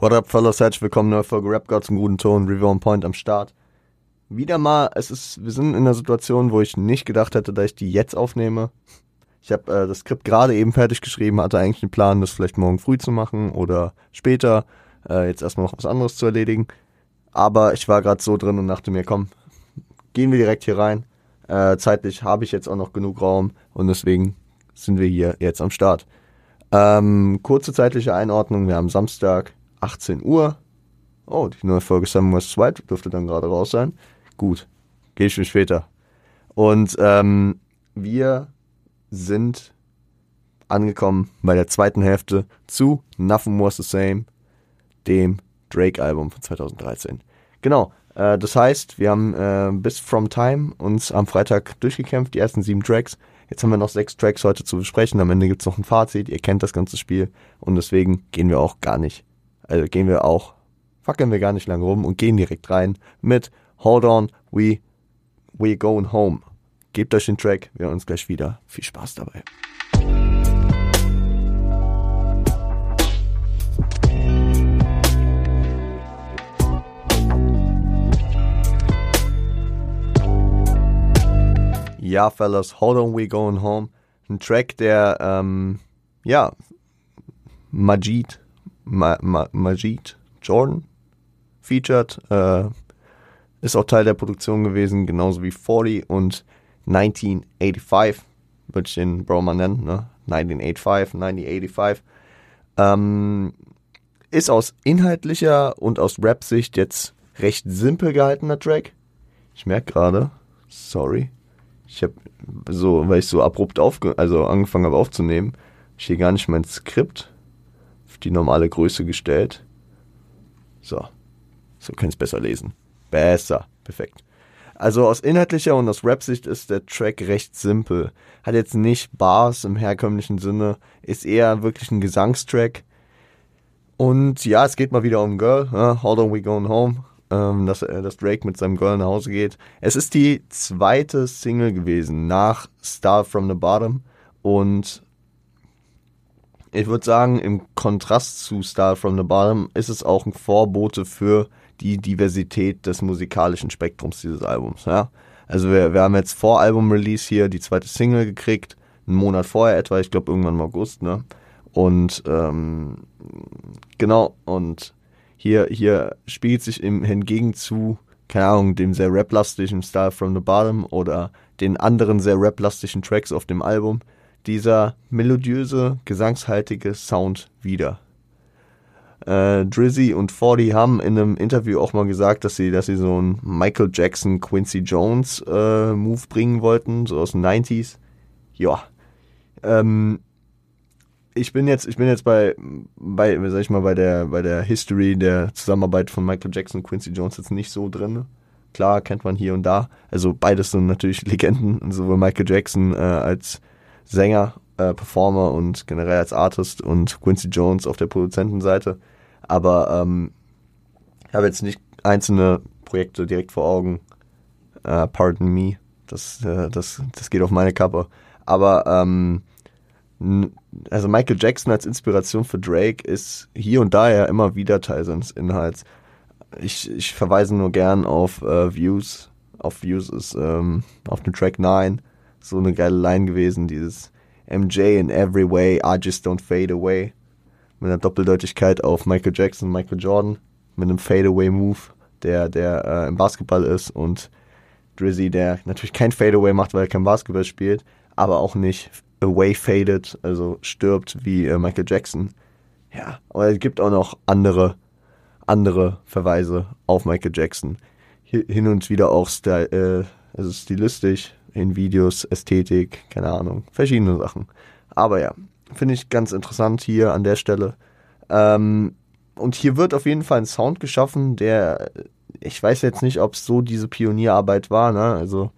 What up, fellas? Herzlich willkommen, neue Folge Rap Gods im guten Ton, Review on Point am Start. Wieder mal, es ist, wir sind in einer Situation, wo ich nicht gedacht hätte, dass ich die jetzt aufnehme. Ich habe äh, das Skript gerade eben fertig geschrieben, hatte eigentlich einen Plan, das vielleicht morgen früh zu machen oder später, äh, jetzt erstmal noch was anderes zu erledigen. Aber ich war gerade so drin und dachte mir, komm, gehen wir direkt hier rein. Äh, zeitlich habe ich jetzt auch noch genug Raum und deswegen sind wir hier jetzt am Start. Ähm, kurze zeitliche Einordnung, wir haben Samstag, 18 Uhr. Oh, die neue Folge West White dürfte dann gerade raus sein. Gut, gehe ich mir später. Und ähm, wir sind angekommen bei der zweiten Hälfte zu Nothing Was the Same, dem Drake-Album von 2013. Genau, äh, das heißt, wir haben äh, bis From Time uns am Freitag durchgekämpft, die ersten sieben Tracks. Jetzt haben wir noch sechs Tracks heute zu besprechen. Am Ende gibt's noch ein Fazit. Ihr kennt das ganze Spiel. Und deswegen gehen wir auch gar nicht also gehen wir auch, fackeln wir gar nicht lange rum und gehen direkt rein mit Hold On, We, We Going Home. Gebt euch den Track, wir hören uns gleich wieder. Viel Spaß dabei. Ja, Fellas, Hold On, We Going Home. Ein Track, der, ähm, ja, Majid Ma Ma Majid Jordan featured. Äh, ist auch Teil der Produktion gewesen, genauso wie 40 und 1985. Würde ich den Bro mal nennen, ne? 1985, 1985. Ähm, ist aus inhaltlicher und aus Rap-Sicht jetzt recht simpel gehaltener Track. Ich merke gerade, sorry, ich habe so, weil ich so abrupt aufge also angefangen habe aufzunehmen, ich hier gar nicht mein Skript die normale Größe gestellt. So, so könnt ihr besser lesen. Besser, perfekt. Also aus inhaltlicher und aus Rap-Sicht ist der Track recht simpel. Hat jetzt nicht Bars im herkömmlichen Sinne, ist eher wirklich ein Gesangstrack. Und ja, es geht mal wieder um Girl, uh, Hold on, we going home. Ähm, dass, äh, dass Drake mit seinem Girl nach Hause geht. Es ist die zweite Single gewesen nach Star from the Bottom und ich würde sagen, im Kontrast zu Star from the Bottom ist es auch ein Vorbote für die Diversität des musikalischen Spektrums dieses Albums. Ja? Also wir, wir haben jetzt vor Album-Release hier die zweite Single gekriegt, einen Monat vorher etwa, ich glaube irgendwann im August, ne? Und ähm, genau, und hier, hier spielt sich im hingegen zu, keine Ahnung, dem sehr rap-lastigen Star from the Bottom oder den anderen sehr rap-lastigen Tracks auf dem Album, dieser melodiöse, gesangshaltige Sound wieder. Äh, Drizzy und Fordy haben in einem Interview auch mal gesagt, dass sie, dass sie so einen Michael Jackson, Quincy Jones äh, Move bringen wollten, so aus den 90s. Ja. Ähm, ich bin jetzt, ich bin jetzt bei, bei, sag ich mal, bei der, bei der History der Zusammenarbeit von Michael Jackson und Quincy Jones jetzt nicht so drin. Klar, kennt man hier und da. Also beides sind natürlich Legenden, sowohl Michael Jackson äh, als Sänger, äh, Performer und generell als Artist und Quincy Jones auf der Produzentenseite. Aber ähm, ich habe jetzt nicht einzelne Projekte direkt vor Augen. Äh, pardon me. Das, äh, das, das geht auf meine Kappe. Aber ähm, also Michael Jackson als Inspiration für Drake ist hier und da ja immer wieder Teil seines Inhalts. Ich, ich verweise nur gern auf äh, Views. Auf Views ist ähm, auf dem Track 9 so eine geile Line gewesen, dieses MJ in every way, I just don't fade away. Mit einer Doppeldeutigkeit auf Michael Jackson, Michael Jordan, mit einem Fadeaway-Move, der, der äh, im Basketball ist und Drizzy, der natürlich kein Fadeaway macht, weil er kein Basketball spielt, aber auch nicht away faded, also stirbt wie äh, Michael Jackson. Ja, aber es gibt auch noch andere, andere Verweise auf Michael Jackson. Hin und wieder auch Style, äh, also stilistisch, in Videos, Ästhetik, keine Ahnung, verschiedene Sachen. Aber ja, finde ich ganz interessant hier an der Stelle. Ähm, und hier wird auf jeden Fall ein Sound geschaffen, der, ich weiß jetzt nicht, ob es so diese Pionierarbeit war, ne? Also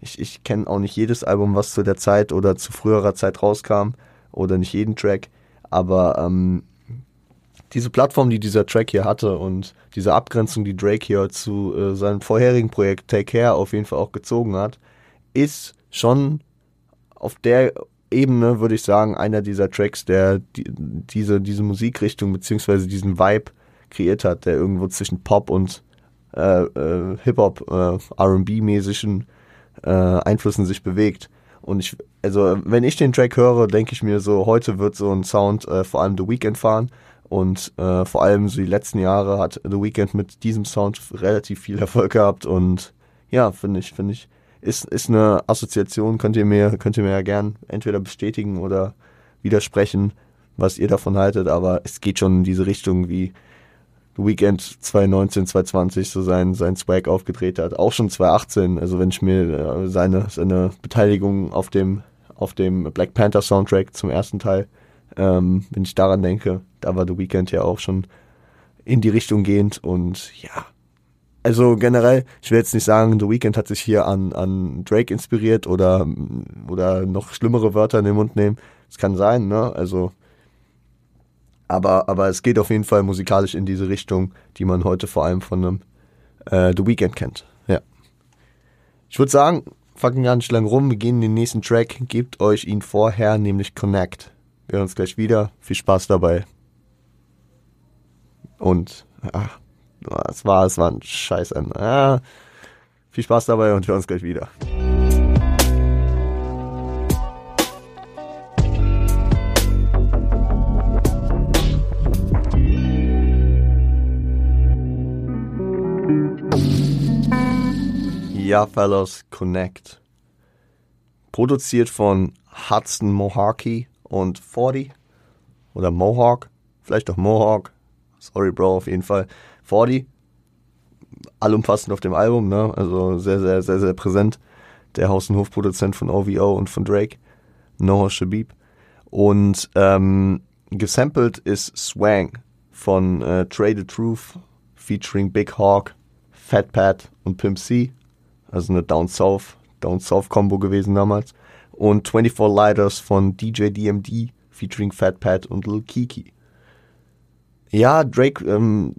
ich, ich kenne auch nicht jedes Album, was zu der Zeit oder zu früherer Zeit rauskam oder nicht jeden Track, aber ähm, diese Plattform, die dieser Track hier hatte und diese Abgrenzung, die Drake hier zu äh, seinem vorherigen Projekt Take Care auf jeden Fall auch gezogen hat, ist schon auf der Ebene, würde ich sagen, einer dieser Tracks, der die, diese, diese Musikrichtung beziehungsweise diesen Vibe kreiert hat, der irgendwo zwischen Pop und äh, äh, Hip-Hop, äh, RB-mäßigen äh, Einflüssen sich bewegt. Und ich, also wenn ich den Track höre, denke ich mir so, heute wird so ein Sound äh, vor allem The Weeknd fahren. Und äh, vor allem so die letzten Jahre hat The Weeknd mit diesem Sound relativ viel Erfolg gehabt. Und ja, finde ich, finde ich, ist, ist eine Assoziation, könnt ihr mir, könnt ihr mir ja gern entweder bestätigen oder widersprechen, was ihr davon haltet, aber es geht schon in diese Richtung, wie The Weekend 2019, 2020 so sein, sein Swag aufgedreht hat. Auch schon 2018, also wenn ich mir äh, seine, seine Beteiligung auf dem, auf dem Black Panther Soundtrack zum ersten Teil, ähm, wenn ich daran denke, da war The Weekend ja auch schon in die Richtung gehend und ja, also generell, ich will jetzt nicht sagen, The Weeknd hat sich hier an, an Drake inspiriert oder, oder noch schlimmere Wörter in den Mund nehmen. Es kann sein, ne? Also, aber, aber es geht auf jeden Fall musikalisch in diese Richtung, die man heute vor allem von einem äh, The Weeknd kennt. Ja. Ich würde sagen, fucking gar nicht lang rum, wir gehen in den nächsten Track, gebt euch ihn vorher, nämlich Connect. Wir hören uns gleich wieder. Viel Spaß dabei. Und, ach, es war, es war ein Scheiß. Ja, viel Spaß dabei und wir uns gleich wieder. Ja, Fellows, Connect. Produziert von Hudson Mohawky und 40 oder Mohawk, vielleicht auch Mohawk. Sorry, Bro, auf jeden Fall. 40, allumfassend auf dem Album, ne? Also sehr, sehr, sehr, sehr präsent. Der Haus- und Hofproduzent von OVO und von Drake, Noah Shabib. Und ähm, gesampelt ist Swang von äh, Trade the Truth featuring Big Hawk, Fat Pat und Pimp C. Also eine Down South, Down South Combo gewesen damals. Und 24 Lighters von DJ DMD featuring Fat Pat und Lil Kiki. Ja, Drake ähm,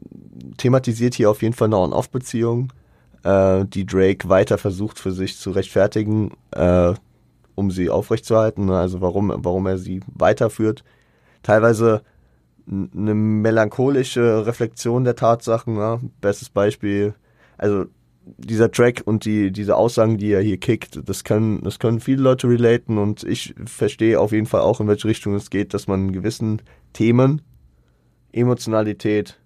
thematisiert hier auf jeden Fall eine On-Off-Beziehung, äh, die Drake weiter versucht für sich zu rechtfertigen, äh, um sie aufrechtzuerhalten, ne? also warum, warum er sie weiterführt. Teilweise eine melancholische Reflexion der Tatsachen. Ja? Bestes Beispiel, also dieser Track und die, diese Aussagen, die er hier kickt, das können, das können viele Leute relaten und ich verstehe auf jeden Fall auch, in welche Richtung es geht, dass man gewissen Themen Emotionalität,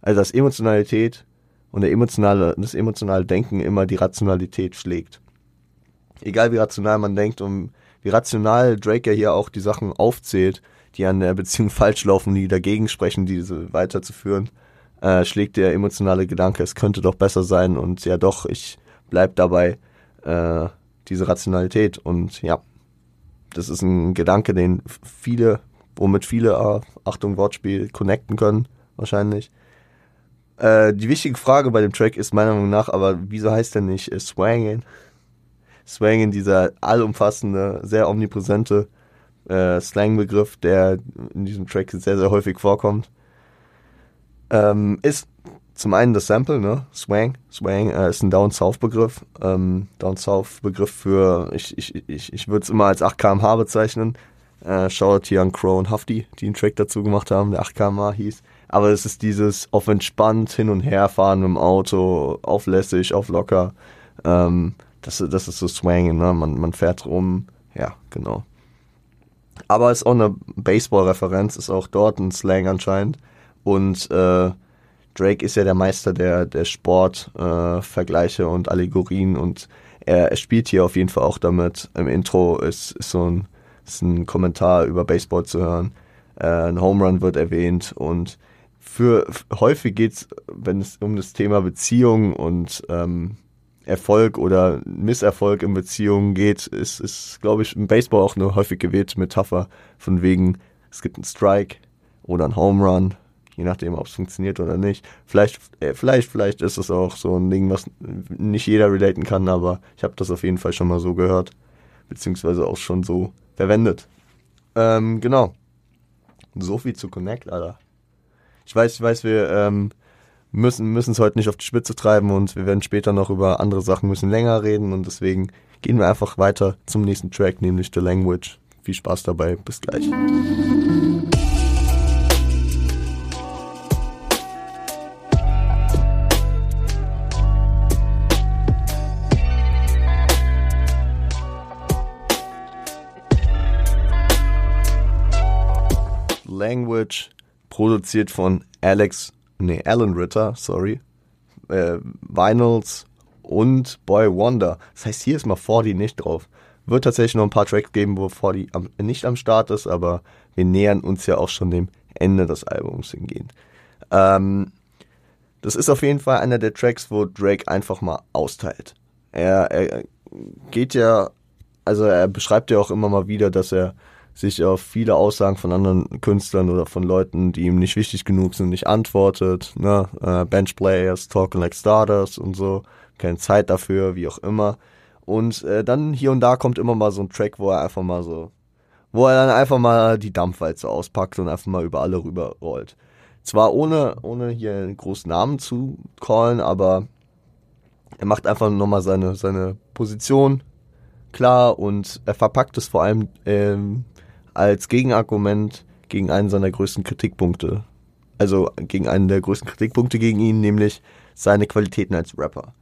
also dass Emotionalität und der emotionale, das emotionale Denken immer die Rationalität schlägt. Egal wie rational man denkt und wie rational Drake ja hier auch die Sachen aufzählt, die an der Beziehung falsch laufen, die dagegen sprechen, diese weiterzuführen, äh, schlägt der emotionale Gedanke, es könnte doch besser sein und ja doch, ich bleib dabei, äh, diese Rationalität und ja, das ist ein Gedanke, den viele womit viele, äh, Achtung Wortspiel, connecten können, wahrscheinlich. Äh, die wichtige Frage bei dem Track ist meiner Meinung nach, aber wieso heißt der nicht äh, Swangin? Swangin, dieser allumfassende, sehr omnipräsente äh, Slangbegriff, der in diesem Track sehr, sehr häufig vorkommt. Ähm, ist zum einen das Sample, ne? Swang. Swang äh, ist ein Down-South-Begriff. Ähm, Down-South-Begriff für, ich, ich, ich, ich würde es immer als 8 kmh bezeichnen. Äh, Shoutout hier an Crow und Hafti, die einen Track dazu gemacht haben, der 8 km hieß. Aber es ist dieses auf entspannt hin und her fahren mit dem Auto, auf lässig, auf locker. Ähm, das, das ist so Swanging, ne? Man, man fährt rum. Ja, genau. Aber es ist auch eine Baseball-Referenz, ist auch dort ein Slang anscheinend. Und äh, Drake ist ja der Meister der, der Sportvergleiche äh, und Allegorien und er, er spielt hier auf jeden Fall auch damit. Im Intro ist, ist so ein ist ein Kommentar über Baseball zu hören. Äh, ein Home Run wird erwähnt und für häufig geht es, wenn es um das Thema Beziehung und ähm, Erfolg oder Misserfolg in Beziehungen geht, ist, ist glaube ich, im Baseball auch eine häufig gewählte Metapher von wegen, es gibt einen Strike oder einen Home Run, je nachdem, ob es funktioniert oder nicht. Vielleicht, äh, vielleicht, vielleicht ist es auch so ein Ding, was nicht jeder relaten kann, aber ich habe das auf jeden Fall schon mal so gehört, beziehungsweise auch schon so verwendet. Ähm, genau. So viel zu Connect, Alter. Ich weiß, ich weiß, wir ähm, müssen es heute nicht auf die Spitze treiben und wir werden später noch über andere Sachen müssen länger reden und deswegen gehen wir einfach weiter zum nächsten Track, nämlich The Language. Viel Spaß dabei, bis gleich. Savage, produziert von Alex, nee, Alan Ritter, sorry, äh, Vinyls und Boy Wonder. Das heißt, hier ist mal 40 nicht drauf. Wird tatsächlich noch ein paar Tracks geben, wo 40 am, nicht am Start ist, aber wir nähern uns ja auch schon dem Ende des Albums hingehend. Ähm, das ist auf jeden Fall einer der Tracks, wo Drake einfach mal austeilt. Er, er geht ja, also er beschreibt ja auch immer mal wieder, dass er sich auf viele Aussagen von anderen Künstlern oder von Leuten, die ihm nicht wichtig genug sind, nicht antwortet. Ne? Uh, Bench Players, Talking Like Starters und so. Keine Zeit dafür, wie auch immer. Und äh, dann hier und da kommt immer mal so ein Track, wo er einfach mal so, wo er dann einfach mal die Dampfwalze auspackt und einfach mal über alle rüber rollt. Zwar ohne, ohne hier einen großen Namen zu callen, aber er macht einfach nochmal seine, seine Position klar und er verpackt es vor allem ähm, als Gegenargument gegen einen seiner größten Kritikpunkte. Also gegen einen der größten Kritikpunkte gegen ihn, nämlich seine Qualitäten als Rapper.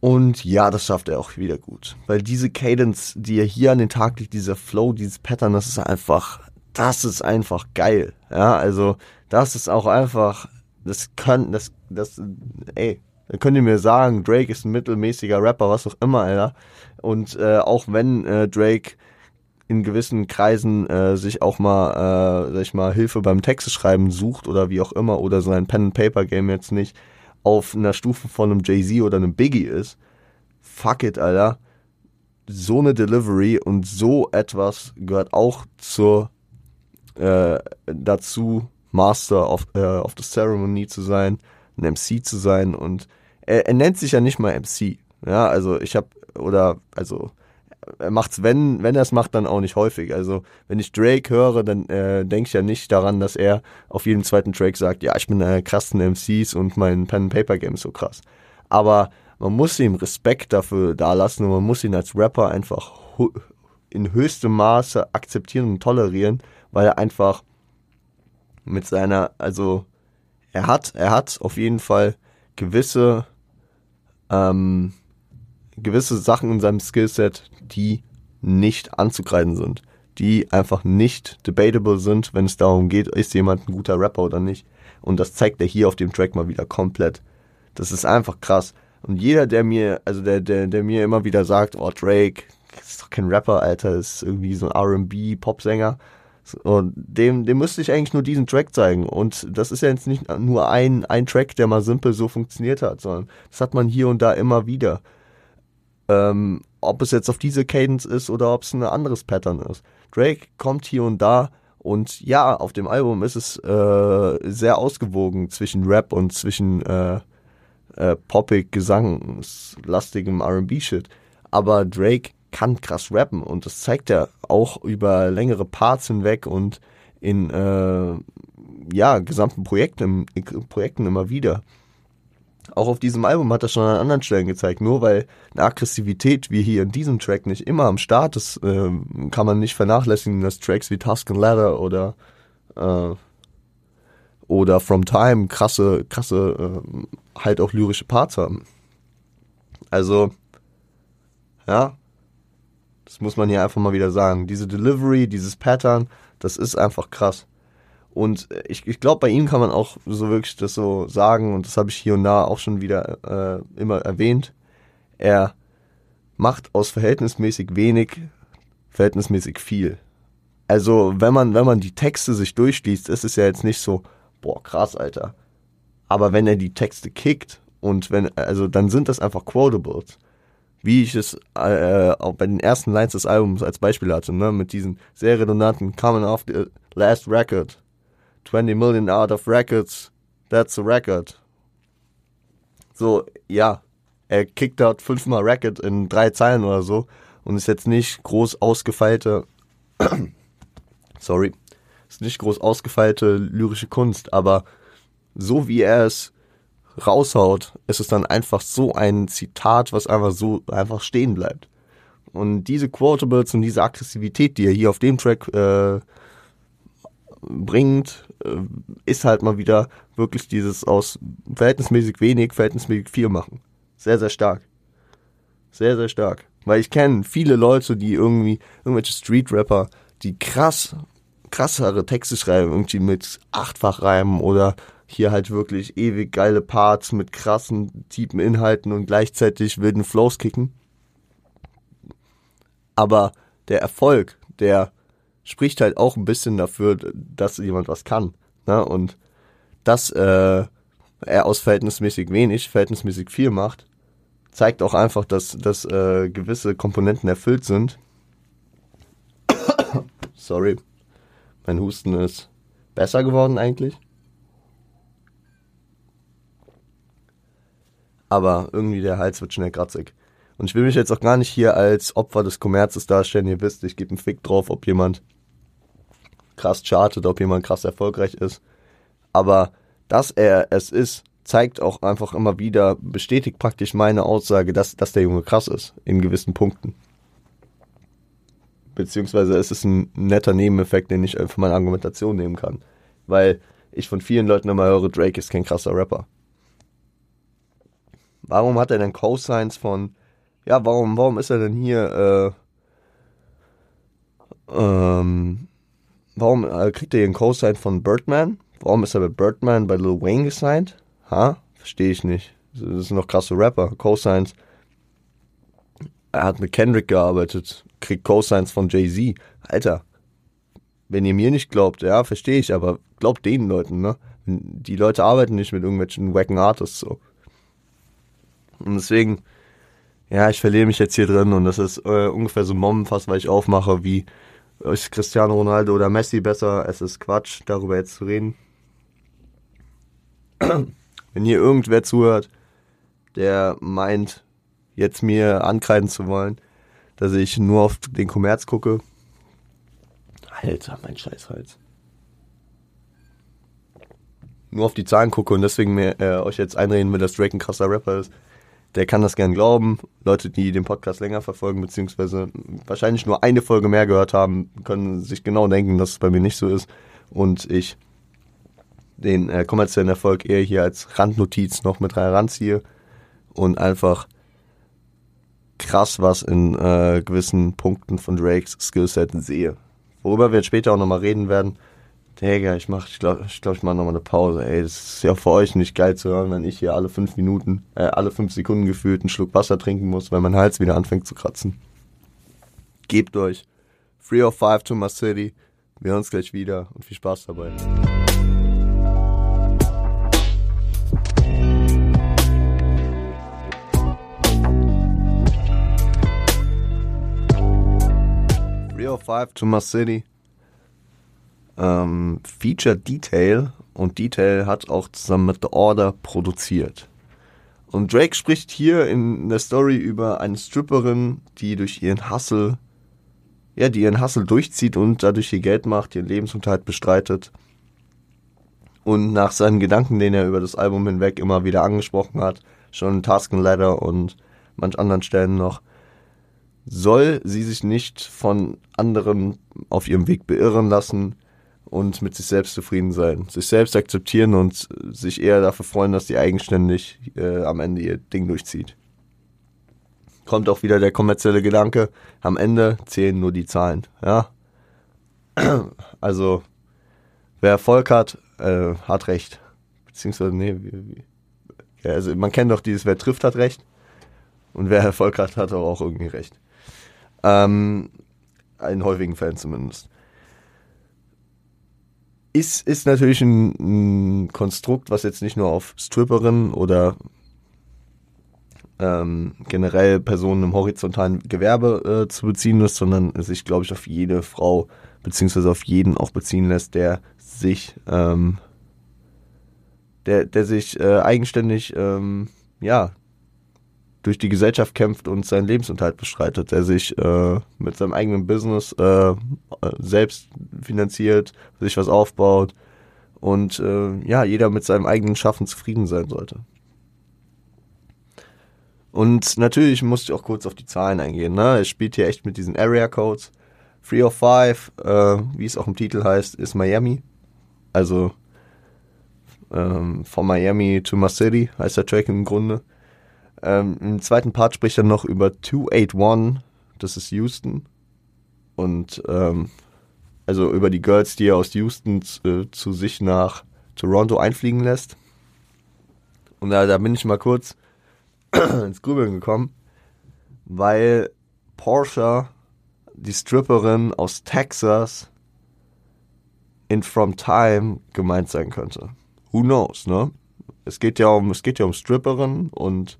Und ja, das schafft er auch wieder gut. Weil diese Cadence, die er hier an den Tag legt, dieser Flow, dieses Pattern, das ist einfach, das ist einfach geil. Ja, also, das ist auch einfach, das kann, das, das, ey, da könnt ihr mir sagen, Drake ist ein mittelmäßiger Rapper, was auch immer, Alter. Und äh, auch wenn äh, Drake in gewissen Kreisen äh, sich auch mal, äh, sag ich mal, Hilfe beim Texteschreiben sucht oder wie auch immer, oder so ein Pen-and-Paper-Game jetzt nicht auf einer Stufe von einem Jay-Z oder einem Biggie ist, fuck it, Alter. So eine Delivery und so etwas gehört auch zur äh, dazu, Master of, äh, of the Ceremony zu sein, ein MC zu sein und er, er nennt sich ja nicht mal MC. Ja, also ich habe oder also er macht's, wenn, wenn er es macht, dann auch nicht häufig. Also, wenn ich Drake höre, dann äh, denke ich ja nicht daran, dass er auf jedem zweiten Track sagt, ja, ich bin einer krassen MCs und mein Pen-Paper-Game ist so krass. Aber man muss ihm Respekt dafür dalassen und man muss ihn als Rapper einfach in höchstem Maße akzeptieren und tolerieren, weil er einfach mit seiner, also er hat, er hat auf jeden Fall gewisse ähm, gewisse Sachen in seinem Skillset, die nicht anzugreifen sind, die einfach nicht debatable sind, wenn es darum geht, ist jemand ein guter Rapper oder nicht. Und das zeigt er hier auf dem Track mal wieder komplett. Das ist einfach krass. Und jeder, der mir, also der, der, der mir immer wieder sagt, oh Drake, ist doch kein Rapper, Alter, ist irgendwie so ein R&B-Popsänger. Und dem, dem müsste ich eigentlich nur diesen Track zeigen. Und das ist ja jetzt nicht nur ein, ein Track, der mal simpel so funktioniert hat, sondern das hat man hier und da immer wieder. Ähm, ob es jetzt auf diese Cadence ist oder ob es ein anderes Pattern ist. Drake kommt hier und da und ja, auf dem Album ist es äh, sehr ausgewogen zwischen Rap und zwischen äh, äh, poppig, gesangslastigem R&B-Shit. Aber Drake kann krass rappen und das zeigt er auch über längere Parts hinweg und in äh, ja gesamten Projekten, Projekten immer wieder auch auf diesem Album hat er schon an anderen Stellen gezeigt. Nur weil eine Aggressivität wie hier in diesem Track nicht immer am Start ist, äh, kann man nicht vernachlässigen, dass Tracks wie Tuscan Ladder oder äh, oder From Time krasse, krasse, äh, halt auch lyrische Parts haben. Also, ja, das muss man hier einfach mal wieder sagen. Diese Delivery, dieses Pattern, das ist einfach krass. Und ich, ich glaube, bei ihm kann man auch so wirklich das so sagen, und das habe ich hier und da auch schon wieder äh, immer erwähnt. Er macht aus verhältnismäßig wenig verhältnismäßig viel. Also, wenn man, wenn man die Texte sich durchliest, ist es ja jetzt nicht so, boah, krass, Alter. Aber wenn er die Texte kickt und wenn, also dann sind das einfach Quotables. Wie ich es äh, auch bei den ersten Lines des Albums als Beispiel hatte, ne, mit diesen sehr redundanten Coming off the last record, 20 million out of records, that's a record. So, ja, er kickt dort fünfmal Record in drei Zeilen oder so und ist jetzt nicht groß ausgefeilte, sorry, ist nicht groß ausgefeilte lyrische Kunst, aber so wie er es raushaut, ist es dann einfach so ein Zitat, was einfach so einfach stehen bleibt. Und diese Quotables und diese Aggressivität, die er hier auf dem Track äh, bringt, ist halt mal wieder wirklich dieses aus verhältnismäßig wenig, verhältnismäßig viel machen. Sehr, sehr stark. Sehr, sehr stark. Weil ich kenne viele Leute, die irgendwie, irgendwelche Street-Rapper, die krass, krassere Texte schreiben, irgendwie mit Achtfachreimen oder hier halt wirklich ewig geile Parts mit krassen, tiefen Inhalten und gleichzeitig wilden Flows kicken. Aber der Erfolg, der spricht halt auch ein bisschen dafür, dass jemand was kann. Ne? Und dass äh, er aus verhältnismäßig wenig, verhältnismäßig viel macht, zeigt auch einfach, dass, dass äh, gewisse Komponenten erfüllt sind. Sorry, mein Husten ist besser geworden eigentlich. Aber irgendwie der Hals wird schnell kratzig. Und ich will mich jetzt auch gar nicht hier als Opfer des Kommerzes darstellen. Ihr wisst, ich gebe einen Fick drauf, ob jemand krass chartet, ob jemand krass erfolgreich ist. Aber dass er es ist, zeigt auch einfach immer wieder, bestätigt praktisch meine Aussage, dass, dass der Junge krass ist, in gewissen Punkten. Beziehungsweise es ist ein netter Nebeneffekt, den ich für meine Argumentation nehmen kann. Weil ich von vielen Leuten immer höre, Drake ist kein krasser Rapper. Warum hat er denn Cosigns von, ja, warum, warum ist er denn hier, äh, ähm, warum äh, kriegt er hier einen Cosign von Birdman? Warum ist er bei Birdman bei Lil Wayne gesigned? Ha? Verstehe ich nicht. Das sind noch krasse Rapper. Cosigns. Er hat mit Kendrick gearbeitet, kriegt Cosigns von Jay-Z. Alter, wenn ihr mir nicht glaubt, ja, verstehe ich, aber glaubt den Leuten, ne? Die Leute arbeiten nicht mit irgendwelchen wacken Artists so. Und deswegen, ja, ich verliere mich jetzt hier drin und das ist äh, ungefähr so Mommenfass, weil ich aufmache, wie ist Cristiano Ronaldo oder Messi besser? Es ist Quatsch, darüber jetzt zu reden. Wenn hier irgendwer zuhört, der meint, jetzt mir ankreiden zu wollen, dass ich nur auf den Kommerz gucke. Alter, mein Scheißhals. Nur auf die Zahlen gucke und deswegen mir, äh, euch jetzt einreden will, dass Drake ein krasser Rapper ist. Der kann das gern glauben. Leute, die den Podcast länger verfolgen, beziehungsweise wahrscheinlich nur eine Folge mehr gehört haben, können sich genau denken, dass es bei mir nicht so ist. Und ich den äh, kommerziellen Erfolg eher hier als Randnotiz noch mit heranziehe und einfach krass was in äh, gewissen Punkten von Drakes Skillset sehe. Worüber wir später auch nochmal reden werden. Digga, ich mach, ich glaube, ich, glaub, ich mache nochmal eine Pause. Ey, das ist ja für euch nicht geil zu hören, wenn ich hier alle fünf Minuten, äh, alle fünf Sekunden gefühlt einen Schluck Wasser trinken muss, weil mein Hals wieder anfängt zu kratzen. Gebt euch. 305 to my city. Wir hören uns gleich wieder und viel Spaß dabei. 305 to my city. Ähm, Feature Detail und Detail hat auch zusammen mit The Order produziert. Und Drake spricht hier in der Story über eine Stripperin, die durch ihren Hustle, ja, die ihren Hustle durchzieht und dadurch ihr Geld macht, ihren Lebensunterhalt bestreitet. Und nach seinen Gedanken, den er über das Album hinweg immer wieder angesprochen hat, schon in Task and Ladder und manch anderen Stellen noch, soll sie sich nicht von anderen auf ihrem Weg beirren lassen und mit sich selbst zufrieden sein. Sich selbst akzeptieren und sich eher dafür freuen, dass sie eigenständig äh, am Ende ihr Ding durchzieht. Kommt auch wieder der kommerzielle Gedanke, am Ende zählen nur die Zahlen. Ja? Also, wer Erfolg hat, äh, hat Recht. Beziehungsweise, nee, wie, wie. Ja, also man kennt doch dieses, wer trifft, hat Recht. Und wer Erfolg hat, hat auch irgendwie Recht. Ähm, in häufigen Fällen zumindest. Ist, ist natürlich ein, ein Konstrukt, was jetzt nicht nur auf Stripperinnen oder ähm, generell Personen im horizontalen Gewerbe äh, zu beziehen ist, sondern sich, glaube ich, auf jede Frau beziehungsweise auf jeden auch beziehen lässt, der sich, ähm, der, der sich äh, eigenständig, ähm, ja, durch die Gesellschaft kämpft und seinen Lebensunterhalt bestreitet, der sich äh, mit seinem eigenen Business äh, selbst finanziert, sich was aufbaut und äh, ja, jeder mit seinem eigenen Schaffen zufrieden sein sollte. Und natürlich musste ich auch kurz auf die Zahlen eingehen. Ne? Er spielt hier echt mit diesen Area Codes. 305, äh, wie es auch im Titel heißt, ist Miami. Also ähm, von Miami to my city heißt der Track im Grunde. Ähm, Im zweiten Part spricht er noch über 281, das ist Houston. Und ähm, also über die Girls, die er aus Houston äh, zu sich nach Toronto einfliegen lässt. Und da, da bin ich mal kurz ins Grübeln gekommen, weil Porsche, die Stripperin aus Texas, in From Time gemeint sein könnte. Who knows, ne? Es geht ja um, es geht ja um Stripperin und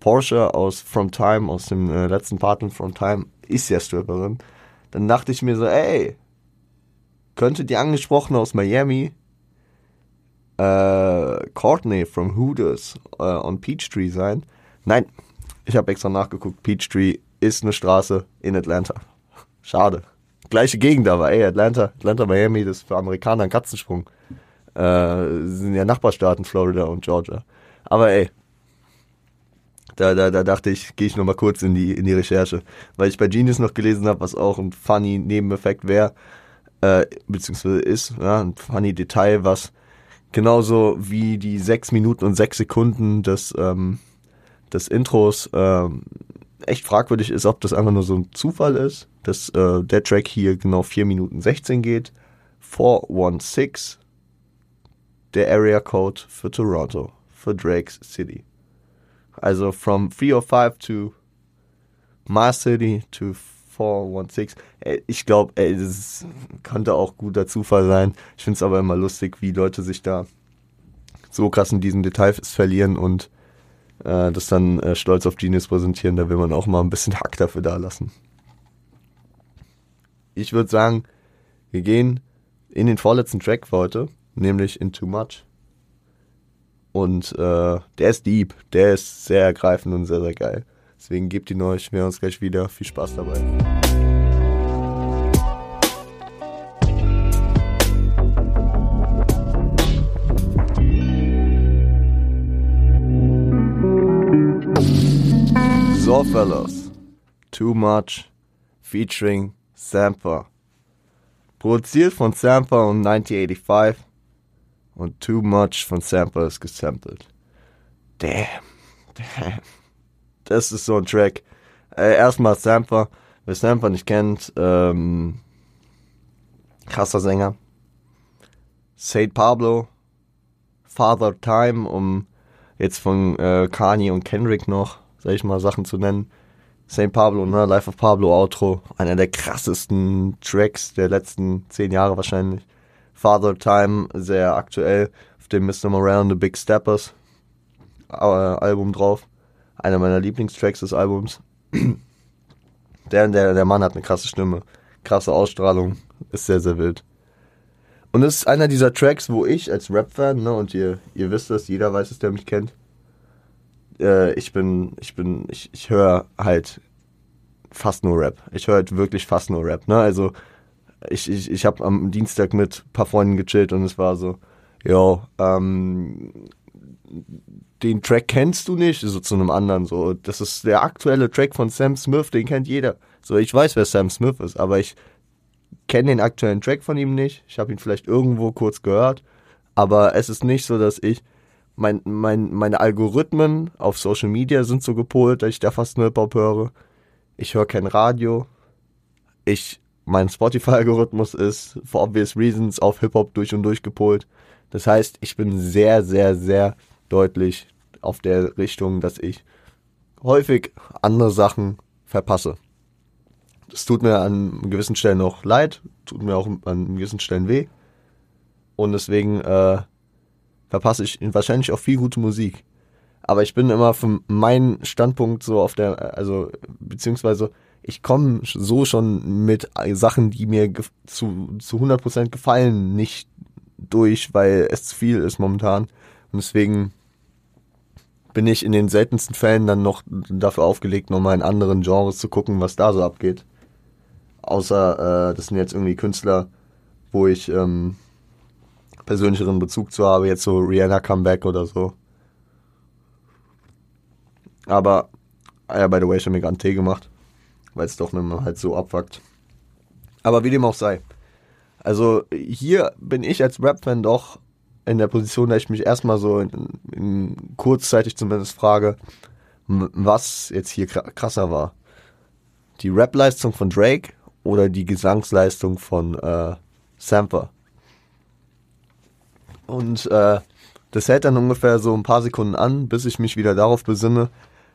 Porsche aus From Time, aus dem äh, letzten Part in From Time, ist ja Stripperin. Dann dachte ich mir so, ey, könnte die angesprochene aus Miami äh, Courtney from Hooters äh, on Peachtree sein? Nein, ich habe extra nachgeguckt. Peachtree ist eine Straße in Atlanta. Schade. Gleiche Gegend aber, ey, Atlanta, Atlanta, Miami, das ist für Amerikaner ein Katzensprung. Äh, sind ja Nachbarstaaten, Florida und Georgia. Aber ey, da, da, da dachte ich, gehe ich nochmal kurz in die, in die Recherche. Weil ich bei Genius noch gelesen habe, was auch ein funny Nebeneffekt wäre, äh, beziehungsweise ist, ja, ein funny Detail, was genauso wie die sechs Minuten und sechs Sekunden des, ähm, des Intros ähm, echt fragwürdig ist, ob das einfach nur so ein Zufall ist, dass äh, der Track hier genau 4 Minuten 16 geht. 416, der Area Code für Toronto, für Drake's City. Also from 305 to My City to 416. Ich glaube, das könnte auch guter Zufall sein. Ich finde es aber immer lustig, wie Leute sich da so krass in diesen Details verlieren und äh, das dann äh, stolz auf Genius präsentieren. Da will man auch mal ein bisschen Hack dafür da lassen. Ich würde sagen, wir gehen in den vorletzten Track für heute, nämlich in Too Much. Und äh, der ist deep, der ist sehr ergreifend und sehr, sehr geil. Deswegen gebt ihn euch, wir uns gleich wieder. Viel Spaß dabei. So, fellas. Too Much featuring Sampa. Produziert von Sampa und 1985 und Too Much von Sampa ist gesampelt. Damn, damn. Das ist so ein Track. Äh, erstmal Sampa. Wer Sampa nicht kennt, ähm, krasser Sänger. Saint Pablo, Father Time, um jetzt von äh, Kanye und Kendrick noch, sag ich mal, Sachen zu nennen. St. Pablo, ne? Life of Pablo Outro. Einer der krassesten Tracks der letzten zehn Jahre wahrscheinlich. Father Time, sehr aktuell, auf dem Mr. Morale and the Big Steppers äh, Album drauf. Einer meiner Lieblingstracks des Albums. der, der, der Mann hat eine krasse Stimme, krasse Ausstrahlung, ist sehr, sehr wild. Und es ist einer dieser Tracks, wo ich als Rap-Fan, ne, und ihr, ihr wisst das, jeder weiß es, der mich kennt, äh, ich bin, ich bin, ich, ich höre halt fast nur Rap. Ich höre halt wirklich fast nur Rap, ne, also ich, ich, ich habe am Dienstag mit ein paar Freunden gechillt und es war so, ja, ähm, den Track kennst du nicht, so zu einem anderen, so, das ist der aktuelle Track von Sam Smith, den kennt jeder. So, ich weiß, wer Sam Smith ist, aber ich kenne den aktuellen Track von ihm nicht. Ich habe ihn vielleicht irgendwo kurz gehört, aber es ist nicht so, dass ich mein, mein, meine Algorithmen auf Social Media sind so gepolt, dass ich da fast nur Hip-Hop höre. Ich höre kein Radio. Ich mein Spotify-Algorithmus ist for obvious reasons auf Hip-Hop durch und durch gepolt. Das heißt, ich bin sehr, sehr, sehr deutlich auf der Richtung, dass ich häufig andere Sachen verpasse. Das tut mir an gewissen Stellen auch leid, tut mir auch an gewissen Stellen weh. Und deswegen äh, verpasse ich wahrscheinlich auch viel gute Musik. Aber ich bin immer von meinem Standpunkt so auf der, also beziehungsweise ich komme so schon mit Sachen, die mir zu, zu 100% gefallen, nicht durch, weil es zu viel ist momentan. Und deswegen bin ich in den seltensten Fällen dann noch dafür aufgelegt, nochmal in anderen Genres zu gucken, was da so abgeht. Außer, äh, das sind jetzt irgendwie Künstler, wo ich ähm, persönlicheren Bezug zu habe, jetzt so Rihanna Comeback oder so. Aber, ah ja, by the way, ich habe mir gerade einen Tee gemacht weil es doch nicht mehr halt so abfuckt. Aber wie dem auch sei. Also hier bin ich als Rap-Fan doch in der Position, dass ich mich erstmal so in, in kurzzeitig zumindest frage, was jetzt hier krasser war. Die Rap-Leistung von Drake oder die Gesangsleistung von äh, Samper. Und äh, das hält dann ungefähr so ein paar Sekunden an, bis ich mich wieder darauf besinne,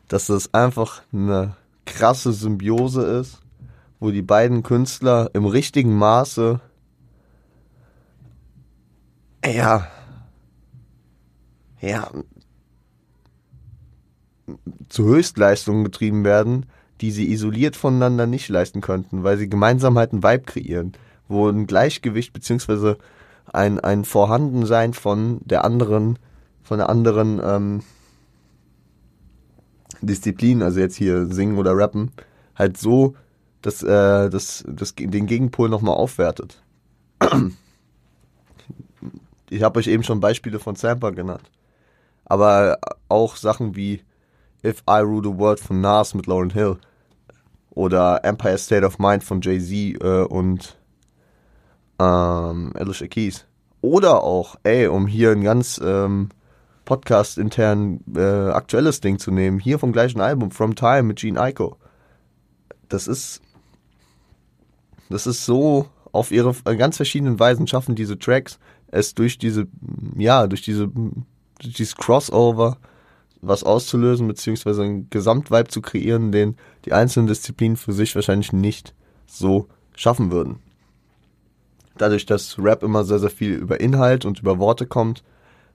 dass das einfach eine krasse Symbiose ist, wo die beiden Künstler im richtigen Maße ja ja zu Höchstleistungen getrieben werden, die sie isoliert voneinander nicht leisten könnten, weil sie gemeinsam halt einen Vibe kreieren, wo ein Gleichgewicht beziehungsweise ein, ein Vorhandensein von der anderen, von der anderen ähm, Disziplin, also jetzt hier singen oder rappen, halt so, dass äh, das, das den Gegenpol nochmal aufwertet. Ich habe euch eben schon Beispiele von Samper genannt. Aber auch Sachen wie If I Rule the World von Nas mit Lauren Hill oder Empire State of Mind von Jay-Z äh, und ähm, Alicia Keys. Oder auch, ey, um hier ein ganz ähm, Podcast intern äh, aktuelles Ding zu nehmen, hier vom gleichen Album, From Time mit Gene Aiko. Das ist, das ist so auf ihre ganz verschiedenen Weisen schaffen diese Tracks es durch diese, ja, durch diese, durch dieses Crossover was auszulösen, beziehungsweise einen Gesamtvibe zu kreieren, den die einzelnen Disziplinen für sich wahrscheinlich nicht so schaffen würden. Dadurch, dass Rap immer sehr, sehr viel über Inhalt und über Worte kommt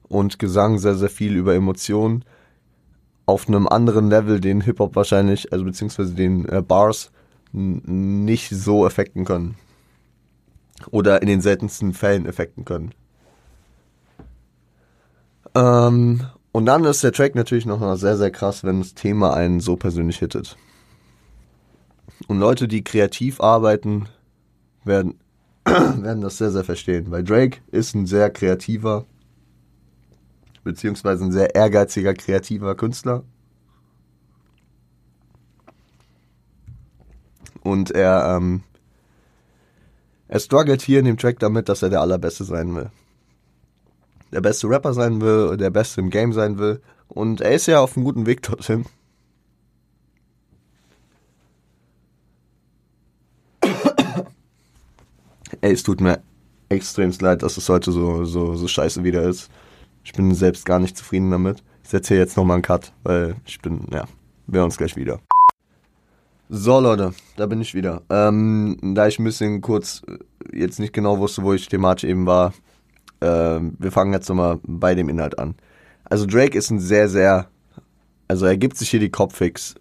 und Gesang sehr, sehr viel über Emotionen auf einem anderen Level, den Hip-Hop wahrscheinlich, also beziehungsweise den äh, Bars nicht so effekten können. Oder in den seltensten Fällen effekten können. Ähm, und dann ist der Track natürlich noch sehr, sehr krass, wenn das Thema einen so persönlich hittet. Und Leute, die kreativ arbeiten, werden, werden das sehr, sehr verstehen. Weil Drake ist ein sehr kreativer, beziehungsweise ein sehr ehrgeiziger, kreativer Künstler. Und er, ähm, er struggelt hier in dem Track damit, dass er der Allerbeste sein will der beste Rapper sein will, der beste im Game sein will. Und er ist ja auf einem guten Weg dorthin. Ey, es tut mir extrem leid, dass es heute so, so, so scheiße wieder ist. Ich bin selbst gar nicht zufrieden damit. Ich setze hier jetzt nochmal einen Cut, weil ich bin, ja, wir uns gleich wieder. So Leute, da bin ich wieder. Ähm, da ich ein bisschen kurz äh, jetzt nicht genau wusste, wo ich thematisch eben war, äh, wir fangen jetzt nochmal bei dem Inhalt an. Also Drake ist ein sehr, sehr, also er gibt sich hier die Kopfix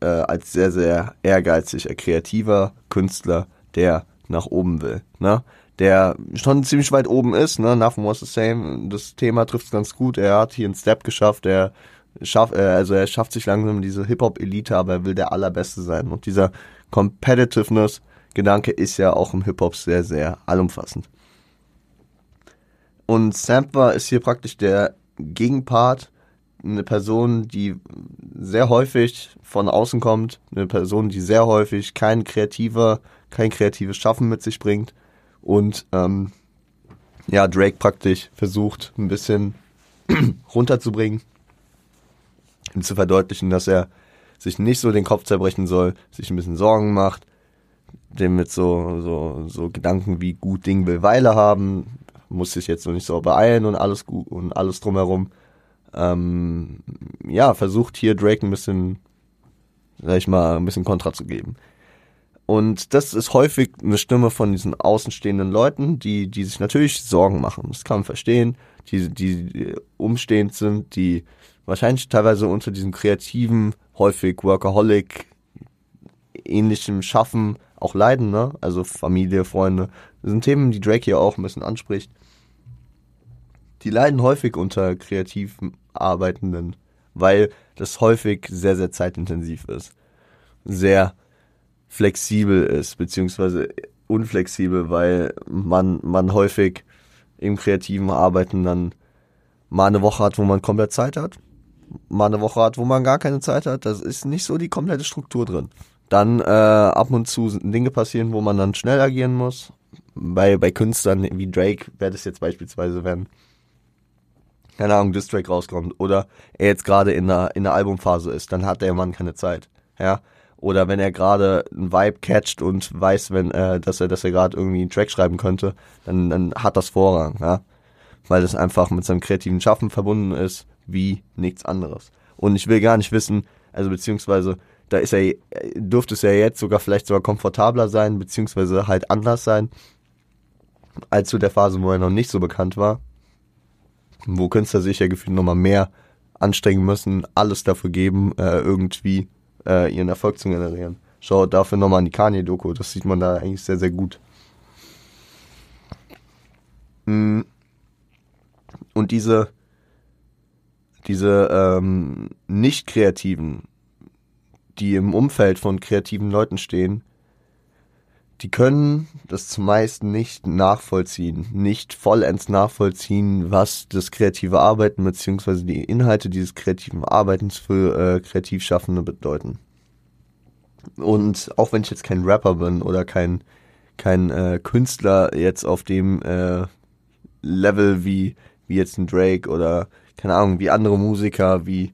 äh, als sehr, sehr ehrgeiziger, kreativer Künstler, der nach oben will, ne? Der schon ziemlich weit oben ist, ne? Nothing was the same. Das Thema trifft es ganz gut. Er hat hier einen Step geschafft. Er schafft, äh, also er schafft sich langsam diese Hip-Hop-Elite, aber er will der Allerbeste sein. Und dieser Competitiveness-Gedanke ist ja auch im Hip-Hop sehr, sehr allumfassend. Und Sampler ist hier praktisch der Gegenpart, eine Person, die sehr häufig von außen kommt, eine Person, die sehr häufig kein kreativer, kein kreatives Schaffen mit sich bringt und ähm, ja, Drake praktisch versucht, ein bisschen runterzubringen, ihm zu verdeutlichen, dass er sich nicht so den Kopf zerbrechen soll, sich ein bisschen Sorgen macht, dem mit so, so, so Gedanken wie gut Ding will Weile haben, muss sich jetzt noch nicht so beeilen und alles gut und alles drumherum. Ähm, ja, versucht hier Drake ein bisschen, sag ich mal, ein bisschen Kontra zu geben. Und das ist häufig eine Stimme von diesen außenstehenden Leuten, die, die sich natürlich Sorgen machen. Das kann man verstehen, die, die umstehend sind, die wahrscheinlich teilweise unter diesem kreativen, häufig Workaholic ähnlichem Schaffen auch leiden, ne? Also Familie, Freunde. Das sind Themen, die Drake hier auch ein bisschen anspricht die leiden häufig unter kreativ Arbeitenden, weil das häufig sehr, sehr zeitintensiv ist. Sehr flexibel ist, beziehungsweise unflexibel, weil man, man häufig im kreativen Arbeiten dann mal eine Woche hat, wo man komplett Zeit hat, mal eine Woche hat, wo man gar keine Zeit hat. Das ist nicht so die komplette Struktur drin. Dann äh, ab und zu Dinge passieren, wo man dann schnell agieren muss. Bei, bei Künstlern wie Drake wäre das jetzt beispielsweise, wenn keine Ahnung, Distrack rauskommt oder er jetzt gerade in der, in der Albumphase ist, dann hat der Mann keine Zeit. Ja. Oder wenn er gerade einen Vibe catcht und weiß, wenn äh, dass er dass er gerade irgendwie einen Track schreiben könnte, dann dann hat das Vorrang, ja, weil es einfach mit seinem kreativen Schaffen verbunden ist wie nichts anderes. Und ich will gar nicht wissen, also beziehungsweise da ist er dürfte es ja jetzt sogar vielleicht sogar komfortabler sein, beziehungsweise halt anders sein als zu der Phase, wo er noch nicht so bekannt war, wo Künstler sich ja gefühlt nochmal mehr anstrengen müssen, alles dafür geben, äh, irgendwie äh, ihren Erfolg zu generieren. Schaut dafür nochmal an die Kanye-Doku, das sieht man da eigentlich sehr, sehr gut. Mm. Und diese, diese ähm, nicht-kreativen, die im Umfeld von kreativen Leuten stehen, die können das zumeist nicht nachvollziehen, nicht vollends nachvollziehen, was das kreative Arbeiten bzw. die Inhalte dieses kreativen Arbeitens für äh, Kreativschaffende bedeuten. Und auch wenn ich jetzt kein Rapper bin oder kein, kein äh, Künstler jetzt auf dem äh, Level wie, wie jetzt ein Drake oder keine Ahnung, wie andere Musiker, wie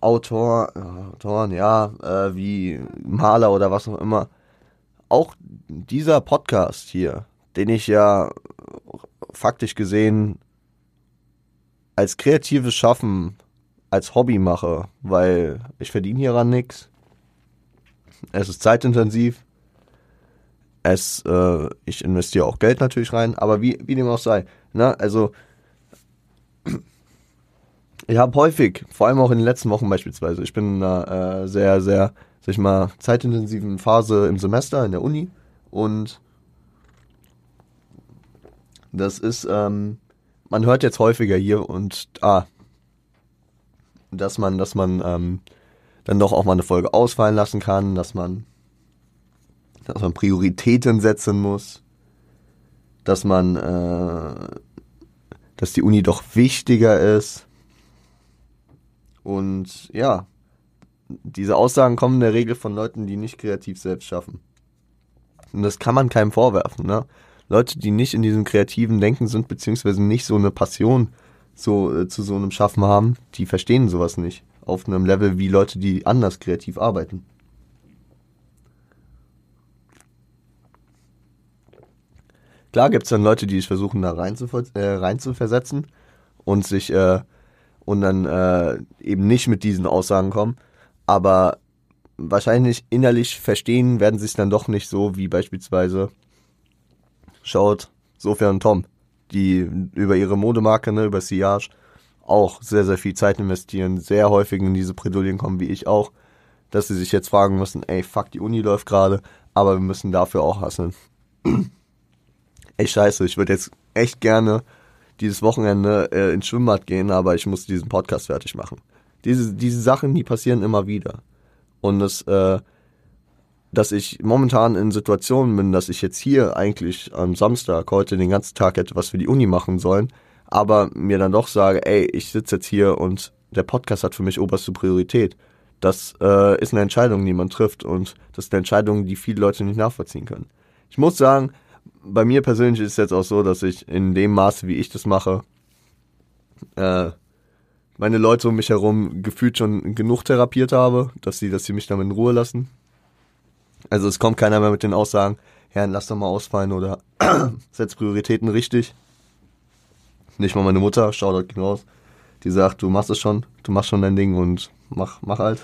Autor, äh, Autoren, ja, äh, wie Maler oder was auch immer, auch dieser Podcast hier, den ich ja faktisch gesehen als kreatives Schaffen als Hobby mache, weil ich verdiene hieran nichts. Es ist zeitintensiv. Es, äh, ich investiere auch Geld natürlich rein, aber wie, wie dem auch sei. Ne? Also, ich habe häufig, vor allem auch in den letzten Wochen beispielsweise, ich bin in äh, sehr, sehr sag ich mal, zeitintensiven Phase im Semester in der Uni und das ist, ähm, man hört jetzt häufiger hier und ah, dass man, dass man ähm, dann doch auch mal eine Folge ausfallen lassen kann, dass man, dass man Prioritäten setzen muss, dass man, äh, dass die Uni doch wichtiger ist. Und ja, diese Aussagen kommen in der Regel von Leuten, die nicht kreativ selbst schaffen. Und das kann man keinem vorwerfen. Ne? Leute, die nicht in diesem kreativen Denken sind, beziehungsweise nicht so eine Passion so, äh, zu so einem Schaffen haben, die verstehen sowas nicht. Auf einem Level wie Leute, die anders kreativ arbeiten. Klar gibt es dann Leute, die sich versuchen, da rein zu, äh, rein zu versetzen und sich äh, und dann äh, eben nicht mit diesen Aussagen kommen aber wahrscheinlich innerlich verstehen werden sie es dann doch nicht so wie beispielsweise schaut Sophia und Tom, die über ihre Modemarke, ne, über Sillage, auch sehr, sehr viel Zeit investieren, sehr häufig in diese Bredouillen kommen, wie ich auch, dass sie sich jetzt fragen müssen, ey, fuck, die Uni läuft gerade, aber wir müssen dafür auch hasseln. ey, scheiße, ich würde jetzt echt gerne dieses Wochenende äh, ins Schwimmbad gehen, aber ich muss diesen Podcast fertig machen. Diese, diese Sachen, die passieren immer wieder. Und das, äh, dass ich momentan in Situationen bin, dass ich jetzt hier eigentlich am Samstag heute den ganzen Tag hätte was für die Uni machen sollen, aber mir dann doch sage, ey, ich sitze jetzt hier und der Podcast hat für mich oberste Priorität. Das äh, ist eine Entscheidung, die man trifft und das ist eine Entscheidung, die viele Leute nicht nachvollziehen können. Ich muss sagen, bei mir persönlich ist es jetzt auch so, dass ich in dem Maße, wie ich das mache, äh, meine Leute um mich herum gefühlt schon genug therapiert habe, dass sie, dass sie mich damit in Ruhe lassen. Also es kommt keiner mehr mit den Aussagen, Herrn, lass doch mal ausfallen oder setz Prioritäten richtig. Nicht mal meine Mutter, schau dort ging raus, die sagt, du machst es schon, du machst schon dein Ding und mach, mach halt.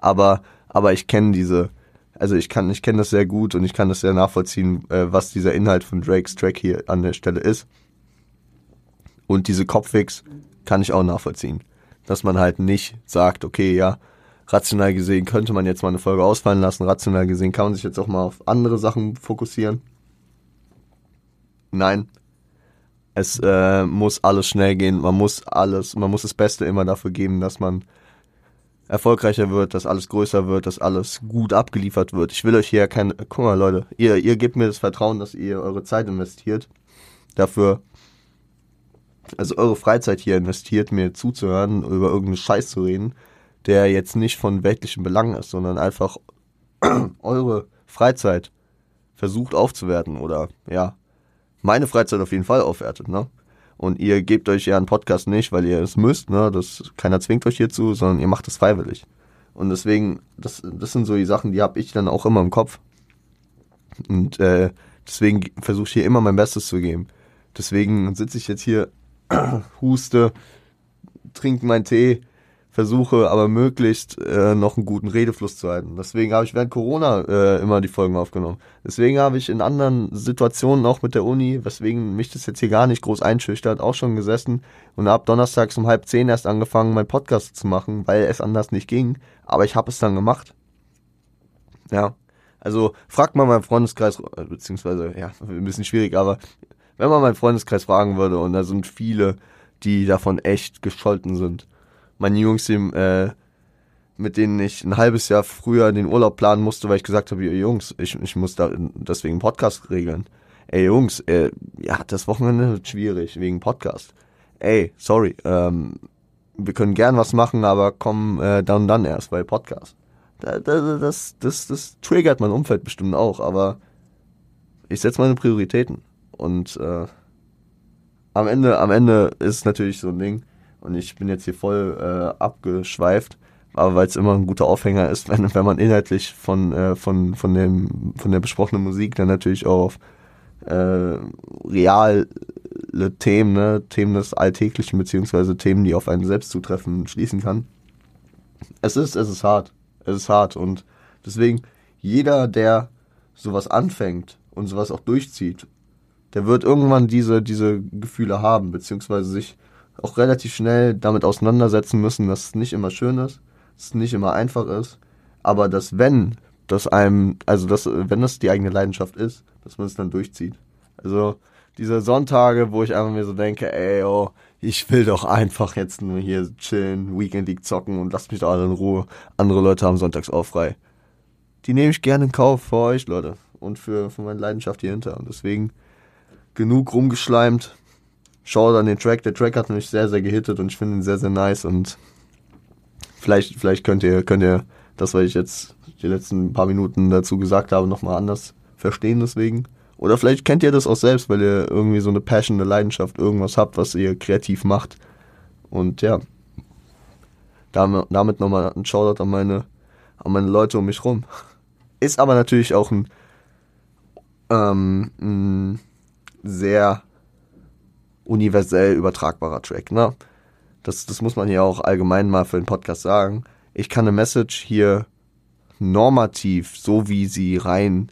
Aber, aber ich kenne diese, also ich kann, ich kenne das sehr gut und ich kann das sehr nachvollziehen, äh, was dieser Inhalt von Drakes Track hier an der Stelle ist. Und diese Kopfwix kann ich auch nachvollziehen. Dass man halt nicht sagt, okay, ja, rational gesehen könnte man jetzt mal eine Folge ausfallen lassen, rational gesehen kann man sich jetzt auch mal auf andere Sachen fokussieren. Nein, es äh, muss alles schnell gehen, man muss alles, man muss das Beste immer dafür geben, dass man erfolgreicher wird, dass alles größer wird, dass alles gut abgeliefert wird. Ich will euch hier kein, guck mal Leute, ihr, ihr gebt mir das Vertrauen, dass ihr eure Zeit investiert. Dafür also eure Freizeit hier investiert, mir zuzuhören, über irgendeinen Scheiß zu reden, der jetzt nicht von weltlichen Belangen ist, sondern einfach eure Freizeit versucht aufzuwerten oder ja, meine Freizeit auf jeden Fall aufwertet, ne? Und ihr gebt euch ja einen Podcast nicht, weil ihr es müsst, ne? Das, keiner zwingt euch hierzu, sondern ihr macht es freiwillig. Und deswegen, das, das sind so die Sachen, die habe ich dann auch immer im Kopf. Und äh, deswegen versuche ich hier immer mein Bestes zu geben. Deswegen sitze ich jetzt hier, huste, trinke meinen Tee, versuche aber möglichst äh, noch einen guten Redefluss zu halten. Deswegen habe ich während Corona äh, immer die Folgen aufgenommen. Deswegen habe ich in anderen Situationen auch mit der Uni, weswegen mich das jetzt hier gar nicht groß einschüchtert, auch schon gesessen und habe donnerstags um halb zehn erst angefangen, meinen Podcast zu machen, weil es anders nicht ging. Aber ich habe es dann gemacht. Ja. Also fragt mal meinen Freundeskreis, äh, beziehungsweise, ja, ein bisschen schwierig, aber wenn man meinen Freundeskreis fragen würde, und da sind viele, die davon echt gescholten sind meine Jungs, die, äh, mit denen ich ein halbes Jahr früher den Urlaub planen musste, weil ich gesagt habe, ihr Jungs, ich, ich muss da deswegen Podcast regeln. Ey Jungs, äh, ja, das Wochenende wird schwierig wegen Podcast. Ey, sorry, ähm, wir können gern was machen, aber komm äh, dann und dann erst, weil Podcast. Da, da, das, das, das triggert mein Umfeld bestimmt auch, aber ich setze meine Prioritäten. Und äh, am Ende, am Ende ist es natürlich so ein Ding, und ich bin jetzt hier voll äh, abgeschweift, aber weil es immer ein guter Aufhänger ist, wenn, wenn man inhaltlich von, äh, von, von, dem, von der besprochenen Musik dann natürlich auch auf äh, reale Themen, ne, Themen des Alltäglichen, beziehungsweise Themen, die auf einen selbst zutreffen, schließen kann. Es ist, es ist hart. Es ist hart. Und deswegen, jeder, der sowas anfängt und sowas auch durchzieht, der wird irgendwann diese, diese Gefühle haben, beziehungsweise sich auch relativ schnell damit auseinandersetzen müssen, dass es nicht immer schön ist, dass es nicht immer einfach ist, aber dass wenn das einem, also dass, wenn das die eigene Leidenschaft ist, dass man es dann durchzieht. Also diese Sonntage, wo ich einfach mir so denke, ey, oh, ich will doch einfach jetzt nur hier chillen, Weekend League zocken und lasst mich doch alle in Ruhe. Andere Leute haben sonntags auch frei. Die nehme ich gerne in Kauf für euch, Leute. Und für, für meine Leidenschaft hier hinter. Und deswegen genug rumgeschleimt schaut an den Track. Der Track hat mich sehr, sehr gehittet und ich finde ihn sehr, sehr nice und vielleicht, vielleicht könnt ihr, könnt ihr das, was ich jetzt die letzten paar Minuten dazu gesagt habe, nochmal anders verstehen deswegen. Oder vielleicht kennt ihr das auch selbst, weil ihr irgendwie so eine Passion, eine Leidenschaft, irgendwas habt, was ihr kreativ macht. Und ja, damit, damit nochmal ein Shoutout an meine, an meine Leute um mich rum. Ist aber natürlich auch ein, ähm, ein sehr universell übertragbarer Track. Ne? Das, das muss man hier auch allgemein mal für den Podcast sagen. Ich kann eine Message hier normativ, so wie sie rein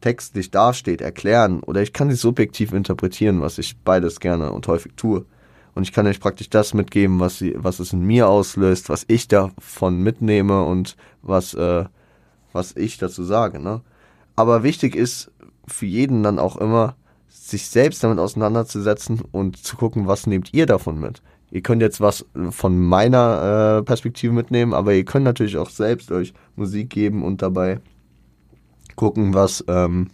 textlich dasteht, erklären oder ich kann sie subjektiv interpretieren, was ich beides gerne und häufig tue. Und ich kann euch praktisch das mitgeben, was, sie, was es in mir auslöst, was ich davon mitnehme und was, äh, was ich dazu sage. Ne? Aber wichtig ist für jeden dann auch immer, sich selbst damit auseinanderzusetzen und zu gucken, was nehmt ihr davon mit. Ihr könnt jetzt was von meiner äh, Perspektive mitnehmen, aber ihr könnt natürlich auch selbst euch Musik geben und dabei gucken, was, ähm,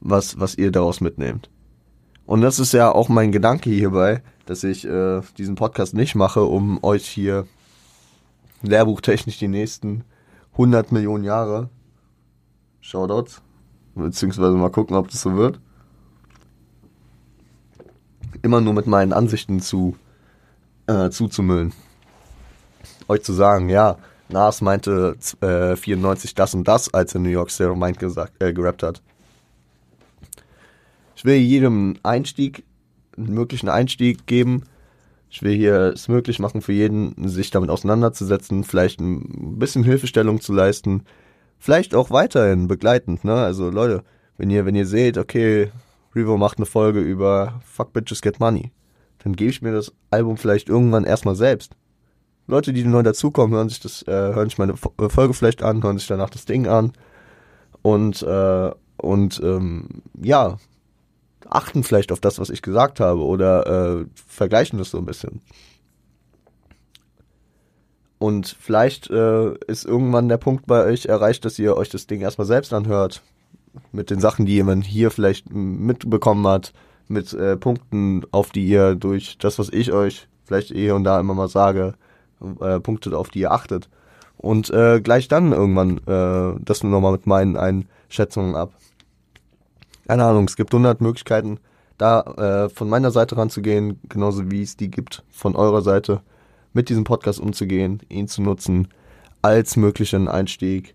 was, was ihr daraus mitnehmt. Und das ist ja auch mein Gedanke hierbei, dass ich äh, diesen Podcast nicht mache, um euch hier lehrbuchtechnisch die nächsten 100 Millionen Jahre Shoutouts, beziehungsweise mal gucken, ob das so wird, immer nur mit meinen Ansichten zu, äh, zuzumüllen. Euch zu sagen, ja, Nas meinte äh, 94 das und das, als er New York Stereo Mind gesagt, äh, gerappt hat. Ich will jedem Einstieg, einen möglichen Einstieg geben. Ich will hier es möglich machen für jeden, sich damit auseinanderzusetzen, vielleicht ein bisschen Hilfestellung zu leisten, vielleicht auch weiterhin begleitend, ne? Also Leute, wenn ihr, wenn ihr seht, okay, Revo macht eine Folge über Fuck Bitches Get Money. Dann gebe ich mir das Album vielleicht irgendwann erstmal selbst. Leute, die neu dazukommen, hören sich das, äh, hören sich meine äh, Folge vielleicht an, hören sich danach das Ding an und äh, und ähm, ja achten vielleicht auf das, was ich gesagt habe oder äh, vergleichen das so ein bisschen. Und vielleicht äh, ist irgendwann der Punkt bei euch erreicht, dass ihr euch das Ding erstmal selbst anhört, mit den Sachen, die jemand hier vielleicht mitbekommen hat, mit äh, Punkten, auf die ihr durch das, was ich euch vielleicht eh und da immer mal sage, äh, Punkte, auf die ihr achtet. Und äh, gleich dann irgendwann äh, das nochmal mit meinen Einschätzungen ab. Keine Ahnung, es gibt 100 Möglichkeiten, da äh, von meiner Seite ranzugehen, genauso wie es die gibt von eurer Seite, mit diesem Podcast umzugehen, ihn zu nutzen. als möglichen Einstieg,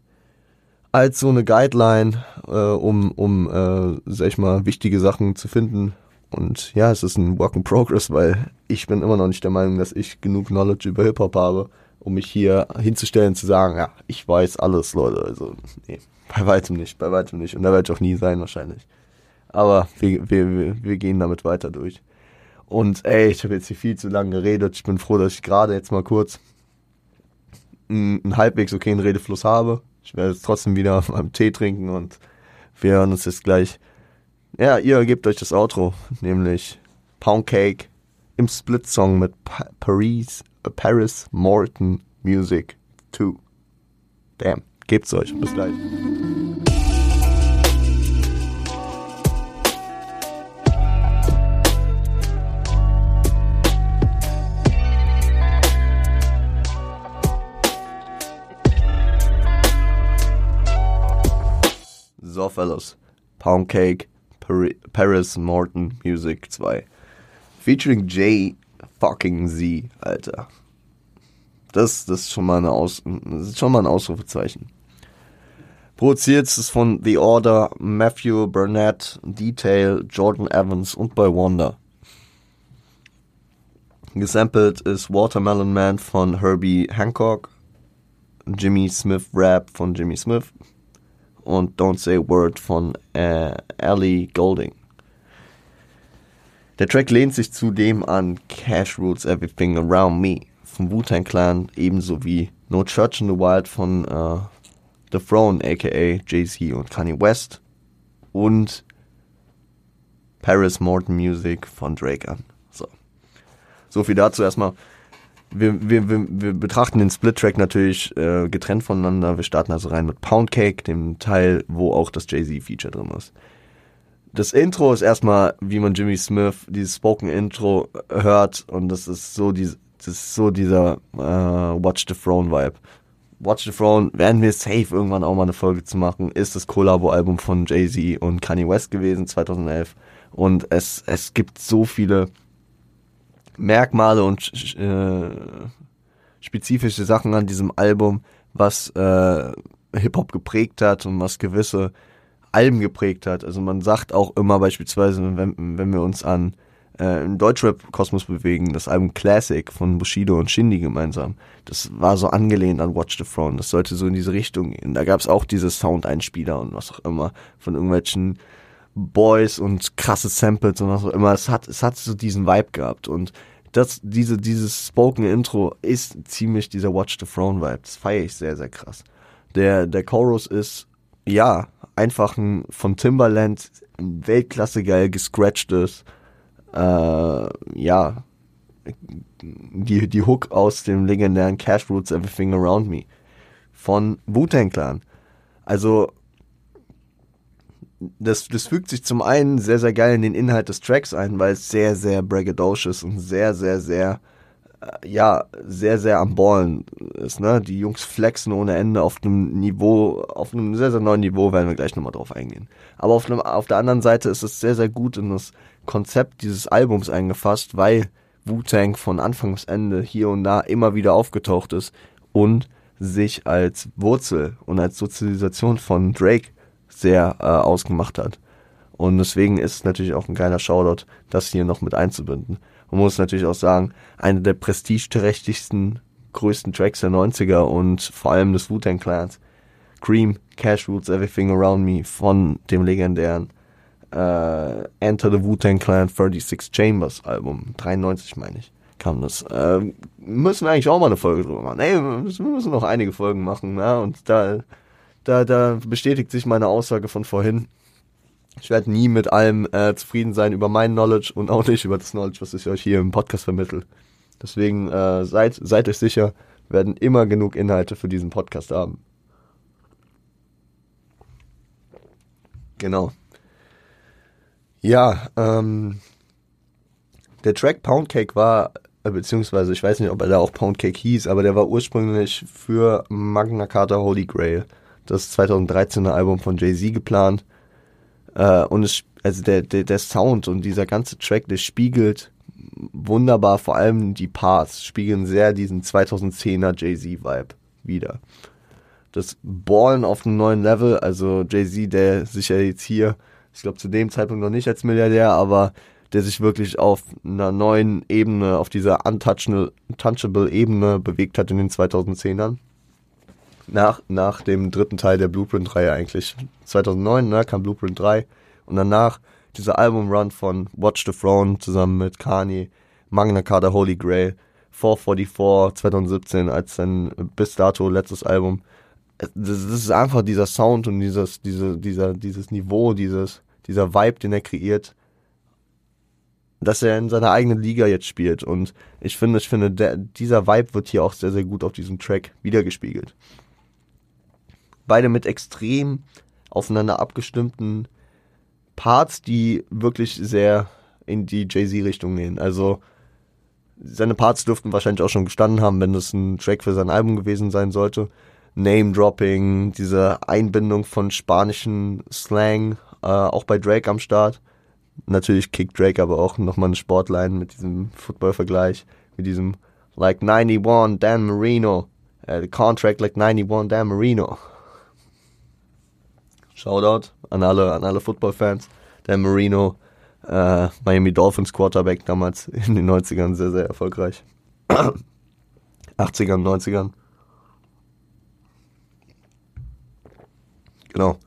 als so eine Guideline, äh, um, um äh, sag ich mal, wichtige Sachen zu finden. Und ja, es ist ein Work in Progress, weil ich bin immer noch nicht der Meinung, dass ich genug Knowledge über Hip-Hop habe, um mich hier hinzustellen, zu sagen, ja, ich weiß alles, Leute. Also, nee, bei weitem nicht, bei weitem nicht. Und da werde ich auch nie sein, wahrscheinlich. Aber wir, wir, wir gehen damit weiter durch. Und ey, ich habe jetzt hier viel zu lange geredet. Ich bin froh, dass ich gerade jetzt mal kurz einen, halbwegs okayen Redefluss habe. Ich werde jetzt trotzdem wieder meinen Tee trinken und wir hören uns jetzt gleich. Ja, ihr gebt euch das Outro, nämlich Pound Cake im Split-Song mit pa Paris, uh, Paris Morton Music 2. Damn, gebt's euch. Bis gleich. So, Fellas. Pound Cake, Paris Morton Music 2. Featuring Jay fucking Z, Alter. Das, das ist schon mal eine Aus, das ist schon mal ein Ausrufezeichen. Produziert ist es von The Order, Matthew Burnett, Detail, Jordan Evans und bei Wonder. Gesampelt ist Watermelon Man von Herbie Hancock, Jimmy Smith Rap von Jimmy Smith und Don't Say a Word von äh, Ellie Golding. Der Track lehnt sich zudem an Cash Roots Everything Around Me vom Wu-Tang Clan, ebenso wie No Church in the Wild von äh, The Throne, aka Jay-Z und Kanye West und Paris Morton Music von Drake an. So, so viel dazu erstmal wir, wir, wir, wir betrachten den Split-Track natürlich äh, getrennt voneinander. Wir starten also rein mit Pound Cake, dem Teil, wo auch das Jay-Z-Feature drin ist. Das Intro ist erstmal, wie man Jimmy Smith, dieses Spoken-Intro hört und das ist so, die, das ist so dieser äh, Watch the Throne-Vibe. Watch the Throne werden wir safe irgendwann auch mal eine Folge zu machen, ist das Collabo-Album von Jay-Z und Kanye West gewesen, 2011. Und es, es gibt so viele Merkmale und äh, spezifische Sachen an diesem Album, was äh, Hip-Hop geprägt hat und was gewisse Alben geprägt hat. Also man sagt auch immer beispielsweise, wenn, wenn wir uns an äh, im Deutschrap-Kosmos bewegen, das Album Classic von Bushido und Shindy gemeinsam, das war so angelehnt an Watch the Throne. Das sollte so in diese Richtung gehen. Da gab es auch diese Sound-Einspieler und was auch immer von irgendwelchen Boys und krasse Samples und was auch immer. Es hat, es hat so diesen Vibe gehabt und das, diese, dieses Spoken Intro ist ziemlich dieser Watch the Throne Vibe. Das feiere ich sehr, sehr krass. Der, der Chorus ist, ja, einfach ein von Timbaland Weltklasse geil gescratchtes, äh, ja, die, die Hook aus dem legendären Cash Roots Everything Around Me von Wu-Tang Clan. Also, das, das fügt sich zum einen sehr, sehr geil in den Inhalt des Tracks ein, weil es sehr, sehr braggadocious und sehr, sehr, sehr, äh, ja, sehr, sehr am Ballen ist, ne? Die Jungs flexen ohne Ende auf einem Niveau, auf einem sehr, sehr neuen Niveau, werden wir gleich nochmal drauf eingehen. Aber auf, einem, auf der anderen Seite ist es sehr, sehr gut in das Konzept dieses Albums eingefasst, weil Wu-Tang von Anfang bis Ende hier und da immer wieder aufgetaucht ist und sich als Wurzel und als Sozialisation von Drake sehr äh, ausgemacht hat. Und deswegen ist es natürlich auch ein geiler Shoutout, das hier noch mit einzubinden. Man muss natürlich auch sagen, einer der prestigeträchtigsten, größten Tracks der 90er und vor allem des Wu-Tang Clans. Cream, Cash Roots, Everything Around Me von dem legendären äh, Enter the Wu-Tang Clan 36 Chambers Album, 93 meine ich, kam das. Äh, müssen eigentlich auch mal eine Folge drüber machen. Ey, wir müssen noch einige Folgen machen, ja, und da da, da bestätigt sich meine Aussage von vorhin. Ich werde nie mit allem äh, zufrieden sein über mein Knowledge und auch nicht über das Knowledge, was ich euch hier im Podcast vermittle. Deswegen äh, seid, seid euch sicher, werden immer genug Inhalte für diesen Podcast haben. Genau. Ja, ähm, der Track Poundcake war, äh, beziehungsweise ich weiß nicht, ob er da auch Poundcake hieß, aber der war ursprünglich für Magna Carta Holy Grail das 2013er Album von Jay-Z geplant. Äh, und es, also der, der, der Sound und dieser ganze Track, der spiegelt wunderbar, vor allem die Parts, spiegeln sehr diesen 2010er Jay-Z-Vibe. wieder. Das Ballen auf einem neuen Level, also Jay-Z, der sich ja jetzt hier, ich glaube zu dem Zeitpunkt noch nicht als Milliardär, aber der sich wirklich auf einer neuen Ebene, auf dieser untouchable Ebene bewegt hat in den 2010ern. Nach, nach dem dritten Teil der Blueprint-Reihe eigentlich. 2009 ne, kam Blueprint 3 und danach dieser Album-Run von Watch the Throne zusammen mit Kanye, Magna Carta Holy Grail, 444 2017 als sein bis dato letztes Album. Das, das ist einfach dieser Sound und dieses, diese, dieser, dieses Niveau, dieses, dieser Vibe, den er kreiert, dass er in seiner eigenen Liga jetzt spielt. Und ich finde, ich finde, der, dieser Vibe wird hier auch sehr, sehr gut auf diesem Track wiedergespiegelt. Beide mit extrem aufeinander abgestimmten Parts, die wirklich sehr in die Jay-Z-Richtung gehen. Also seine Parts dürften wahrscheinlich auch schon gestanden haben, wenn das ein Track für sein Album gewesen sein sollte. Name-Dropping, diese Einbindung von spanischen Slang, äh, auch bei Drake am Start. Natürlich kickt Drake aber auch nochmal eine Sportline mit diesem Football-Vergleich, mit diesem Like 91 Dan Marino, uh, Contract like 91 Dan Marino. Shoutout an alle, an alle Football-Fans. Dan Marino, äh, Miami Dolphins Quarterback damals in den 90ern sehr, sehr erfolgreich. 80ern, 90ern. Genau.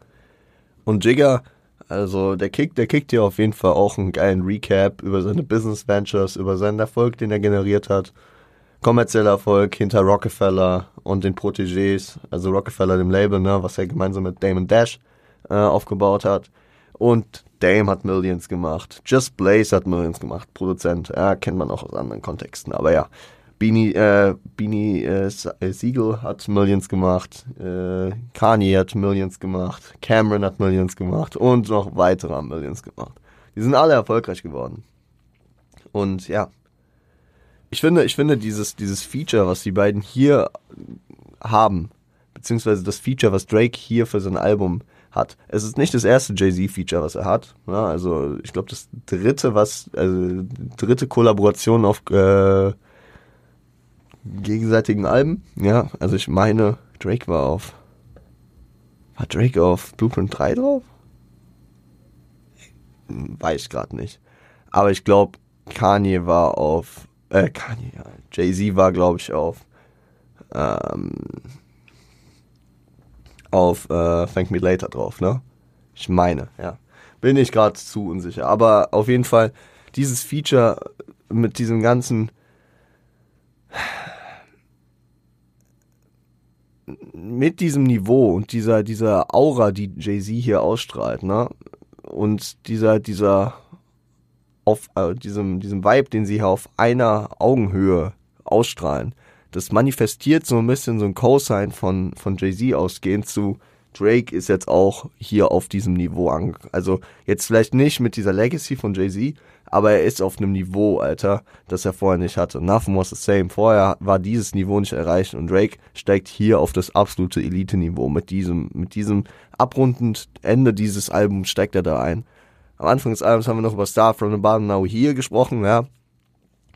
Und Jigger also der Kick, der kickt hier auf jeden Fall auch einen geilen Recap über seine Business Ventures, über seinen Erfolg, den er generiert hat. Kommerzieller Erfolg hinter Rockefeller und den Protégés, also Rockefeller dem Label, ne, was er gemeinsam mit Damon Dash äh, aufgebaut hat. Und Dame hat Millions gemacht. Just Blaze hat Millions gemacht. Produzent, ja, kennt man auch aus anderen Kontexten. Aber ja, Beanie, äh, Beanie äh, äh, Siegel hat Millions gemacht, äh, Kanye hat Millions gemacht, Cameron hat Millions gemacht und noch weitere haben Millions gemacht. Die sind alle erfolgreich geworden. Und ja, ich finde, ich finde dieses, dieses Feature, was die beiden hier haben, beziehungsweise das Feature, was Drake hier für sein Album hat. Es ist nicht das erste Jay-Z-Feature, was er hat. Ja, ne? also ich glaube, das dritte, was, also dritte Kollaboration auf äh, gegenseitigen Alben. Ja, also ich meine, Drake war auf. War Drake auf Blueprint 3 drauf? Weiß ich gerade nicht. Aber ich glaube, Kanye war auf. Äh, Kanye, ja. Jay-Z war, glaube ich, auf. Ähm, auf äh, Thank Me Later drauf, ne? Ich meine, ja. Bin ich gerade zu unsicher. Aber auf jeden Fall, dieses Feature mit diesem ganzen mit diesem Niveau und dieser, dieser Aura, die Jay-Z hier ausstrahlt, ne? Und dieser, dieser, auf äh, diesem, diesem Vibe, den sie hier auf einer Augenhöhe ausstrahlen, das manifestiert so ein bisschen so ein Cosign von, von Jay-Z ausgehend zu Drake ist jetzt auch hier auf diesem Niveau an. Also jetzt vielleicht nicht mit dieser Legacy von Jay-Z, aber er ist auf einem Niveau, Alter, das er vorher nicht hatte. Nothing was the same. Vorher war dieses Niveau nicht erreicht und Drake steigt hier auf das absolute Elite-Niveau. Mit diesem, mit diesem abrundend Ende dieses Albums steigt er da ein. Am Anfang des Albums haben wir noch über Star from the Bottom Now Here gesprochen, ja.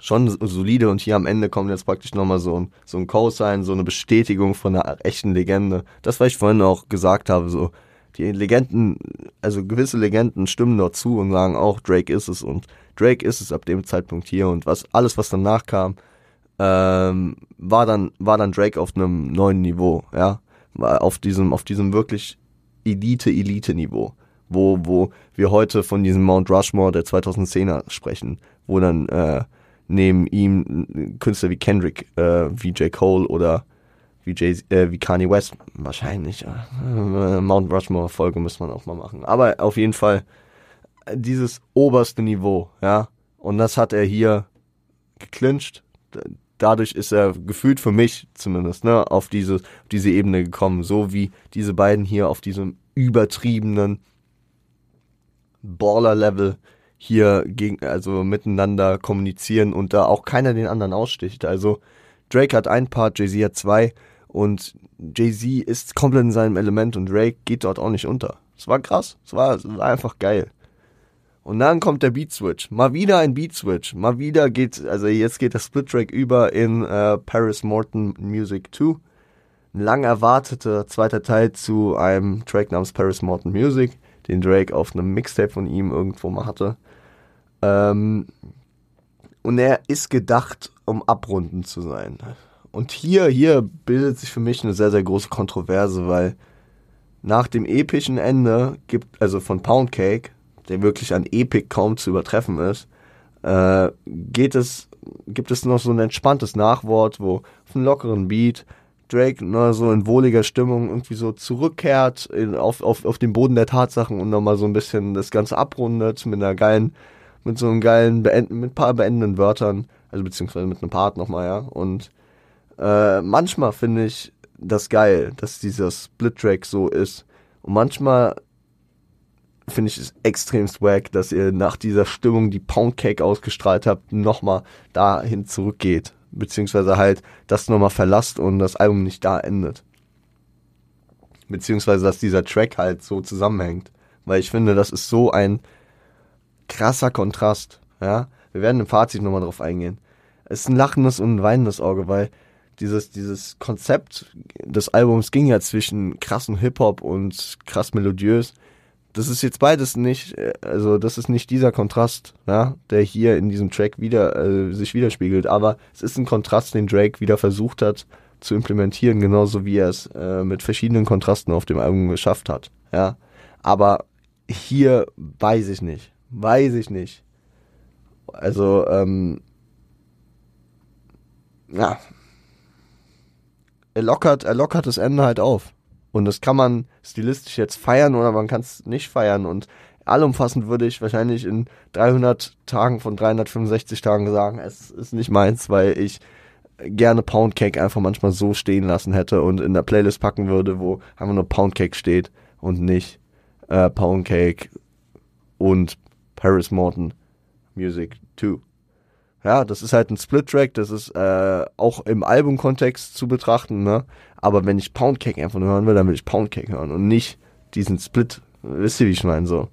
Schon solide und hier am Ende kommt jetzt praktisch nochmal so ein, so ein Cosign, so eine Bestätigung von einer echten Legende. Das, was ich vorhin auch gesagt habe, so, die Legenden, also gewisse Legenden stimmen dort zu und sagen auch, Drake ist es und Drake ist es ab dem Zeitpunkt hier und was alles, was danach kam, ähm, war dann war dann Drake auf einem neuen Niveau, ja, auf diesem auf diesem wirklich Elite Elite Niveau, wo wo wir heute von diesem Mount Rushmore der 2010er sprechen, wo dann äh, neben ihm Künstler wie Kendrick, äh, wie J Cole oder wie, Jay äh, wie Kanye West wahrscheinlich. Äh, Mount Rushmore Folge muss man auch mal machen. Aber auf jeden Fall dieses oberste Niveau, ja. Und das hat er hier geclincht. Dadurch ist er gefühlt für mich zumindest, ne, auf diese, auf diese Ebene gekommen. So wie diese beiden hier auf diesem übertriebenen Baller-Level hier gegen, also miteinander kommunizieren und da auch keiner den anderen aussticht. Also Drake hat ein Part, Jay-Z hat zwei und Jay-Z ist komplett in seinem Element und Drake geht dort auch nicht unter. Es war krass, es war, war einfach geil. Und dann kommt der Beat Switch. Mal wieder ein Beat Switch. Mal wieder geht, also jetzt geht der Split Track über in äh, Paris Morton Music 2. ein lang erwarteter zweiter Teil zu einem Track namens Paris Morton Music, den Drake auf einem Mixtape von ihm irgendwo mal hatte. Ähm, und er ist gedacht, um abrunden zu sein. Und hier, hier bildet sich für mich eine sehr, sehr große Kontroverse, weil nach dem epischen Ende gibt, also von Pound Cake, der wirklich an Epic kaum zu übertreffen ist, äh, geht es, gibt es noch so ein entspanntes Nachwort, wo auf einem lockeren Beat Drake nur so in wohliger Stimmung irgendwie so zurückkehrt in, auf, auf, auf den Boden der Tatsachen und nochmal so ein bisschen das Ganze abrundet mit einer geilen, mit so einem geilen, beenden, mit ein paar beendenden Wörtern, also beziehungsweise mit einem Part nochmal, ja. Und äh, manchmal finde ich das geil, dass dieser Split-Track so ist. Und manchmal finde ich es extrem swag, dass ihr nach dieser Stimmung, die Poundcake ausgestrahlt habt, nochmal dahin zurückgeht. Beziehungsweise halt das nochmal verlasst und das Album nicht da endet. Beziehungsweise, dass dieser Track halt so zusammenhängt. Weil ich finde, das ist so ein krasser Kontrast. Ja, wir werden im Fazit nochmal drauf eingehen. Es ist ein lachendes und ein weinendes Auge, weil dieses, dieses Konzept des Albums ging ja zwischen krassen Hip-Hop und krass melodiös. Das ist jetzt beides nicht, äh, also das ist nicht dieser Kontrast, ja, der hier in diesem Track wieder äh, sich widerspiegelt, aber es ist ein Kontrast, den Drake wieder versucht hat zu implementieren, genauso wie er es äh, mit verschiedenen Kontrasten auf dem Album geschafft hat, ja. Aber hier weiß ich nicht, weiß ich nicht. Also, ähm, ja, er lockert, er lockert das Ende halt auf. Und das kann man stilistisch jetzt feiern oder man kann es nicht feiern. Und allumfassend würde ich wahrscheinlich in 300 Tagen von 365 Tagen sagen, es ist nicht meins, weil ich gerne Poundcake einfach manchmal so stehen lassen hätte und in der Playlist packen würde, wo einfach nur Poundcake steht und nicht äh, Poundcake und Paris Morton Music 2. Ja, das ist halt ein Split-Track, das ist äh, auch im Albumkontext zu betrachten, ne? Aber wenn ich Poundcake einfach nur hören will, dann will ich Poundcake hören und nicht diesen Split. Wisst ihr, wie ich meine? So.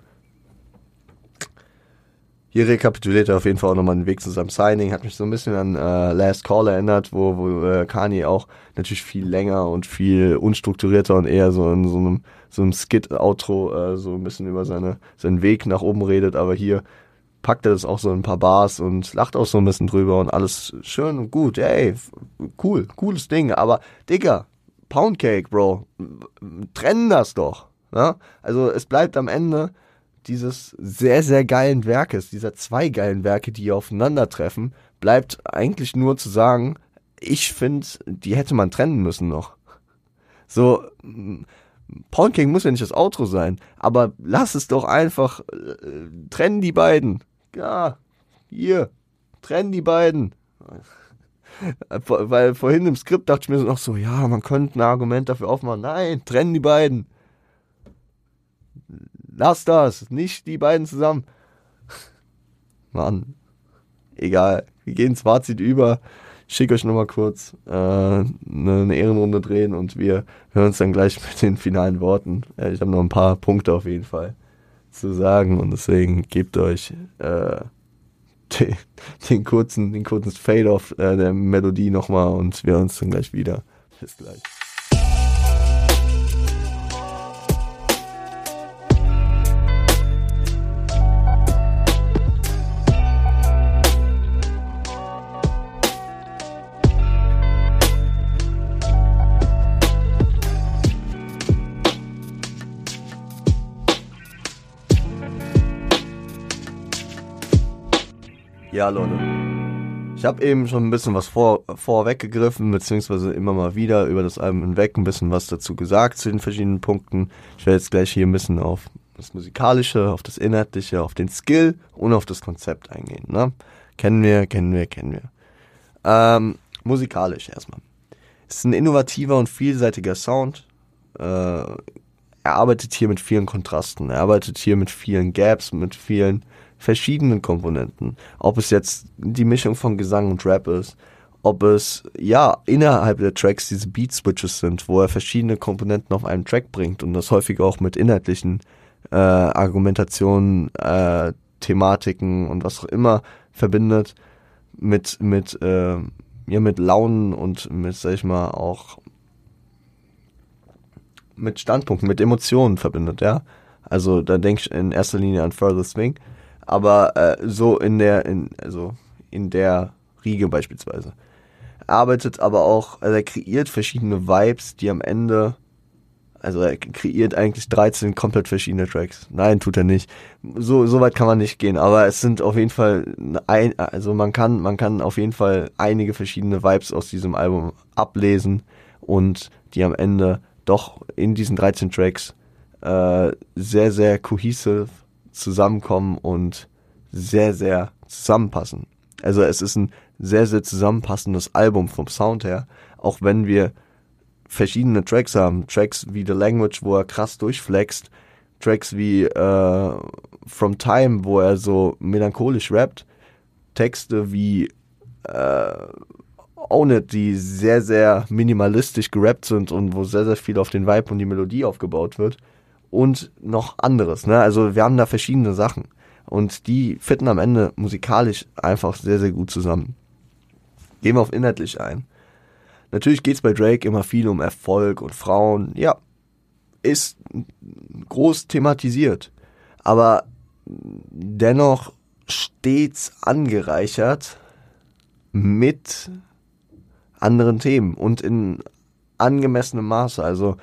Hier rekapituliert er auf jeden Fall auch nochmal den Weg zu seinem Signing. Hat mich so ein bisschen an äh, Last Call erinnert, wo, wo äh, Kanye auch natürlich viel länger und viel unstrukturierter und eher so in so einem, so einem Skit-Outro äh, so ein bisschen über seine, seinen Weg nach oben redet. Aber hier packt er das auch so in ein paar Bars und lacht auch so ein bisschen drüber und alles schön und gut. Ey, cool, cooles Ding. Aber, Digga, Poundcake, Bro, trennen das doch. Ja? Also es bleibt am Ende dieses sehr, sehr geilen Werkes, dieser zwei geilen Werke, die aufeinandertreffen, bleibt eigentlich nur zu sagen, ich finde, die hätte man trennen müssen noch. So, Poundcake muss ja nicht das Outro sein, aber lass es doch einfach, äh, trennen die beiden ja, hier, trennen die beiden. Weil vorhin im Skript dachte ich mir noch so, ja, man könnte ein Argument dafür aufmachen. Nein, trennen die beiden. Lass das, nicht die beiden zusammen. Mann, egal. Wir gehen ins Fazit über. Ich schicke euch nochmal kurz äh, eine, eine Ehrenrunde drehen und wir hören uns dann gleich mit den finalen Worten. Äh, ich habe noch ein paar Punkte auf jeden Fall zu sagen und deswegen gebt euch äh, den, den, kurzen, den kurzen Fade-off äh, der Melodie nochmal und wir hören uns dann gleich wieder. Bis gleich. Ja, Leute. Ich habe eben schon ein bisschen was vor, vorweggegriffen, beziehungsweise immer mal wieder über das Album hinweg ein bisschen was dazu gesagt zu den verschiedenen Punkten. Ich werde jetzt gleich hier ein bisschen auf das Musikalische, auf das Inhaltliche, auf den Skill und auf das Konzept eingehen. Ne? Kennen wir, kennen wir, kennen wir. Ähm, musikalisch erstmal. Es ist ein innovativer und vielseitiger Sound. Äh, er arbeitet hier mit vielen Kontrasten. Er arbeitet hier mit vielen Gaps, mit vielen verschiedenen Komponenten. Ob es jetzt die Mischung von Gesang und Rap ist, ob es ja innerhalb der Tracks diese Beat Switches sind, wo er verschiedene Komponenten auf einen Track bringt und das häufig auch mit inhaltlichen äh, Argumentationen, äh, Thematiken und was auch immer verbindet mit mit äh, ja mit Launen und mit sag ich mal auch mit Standpunkten, mit Emotionen verbindet, ja. Also da denke ich in erster Linie an Furthest Swing, aber äh, so in der, in, also in der Riege beispielsweise. Arbeitet aber auch, also er kreiert verschiedene Vibes, die am Ende also er kreiert eigentlich 13 komplett verschiedene Tracks. Nein, tut er nicht. So, so weit kann man nicht gehen, aber es sind auf jeden Fall ein, also man kann, man kann auf jeden Fall einige verschiedene Vibes aus diesem Album ablesen und die am Ende doch in diesen 13 Tracks äh, sehr, sehr cohesive zusammenkommen und sehr, sehr zusammenpassen. Also es ist ein sehr, sehr zusammenpassendes Album vom Sound her, auch wenn wir verschiedene Tracks haben. Tracks wie The Language, wo er krass durchflext. Tracks wie äh, From Time, wo er so melancholisch rappt. Texte wie äh, Own It, die sehr, sehr minimalistisch gerappt sind und wo sehr, sehr viel auf den Vibe und die Melodie aufgebaut wird. Und noch anderes. Ne? Also wir haben da verschiedene Sachen. Und die fitten am Ende musikalisch einfach sehr, sehr gut zusammen. Gehen wir auf inhaltlich ein. Natürlich geht es bei Drake immer viel um Erfolg und Frauen. Ja, ist groß thematisiert. Aber dennoch stets angereichert mit anderen Themen und in angemessenem Maße. Also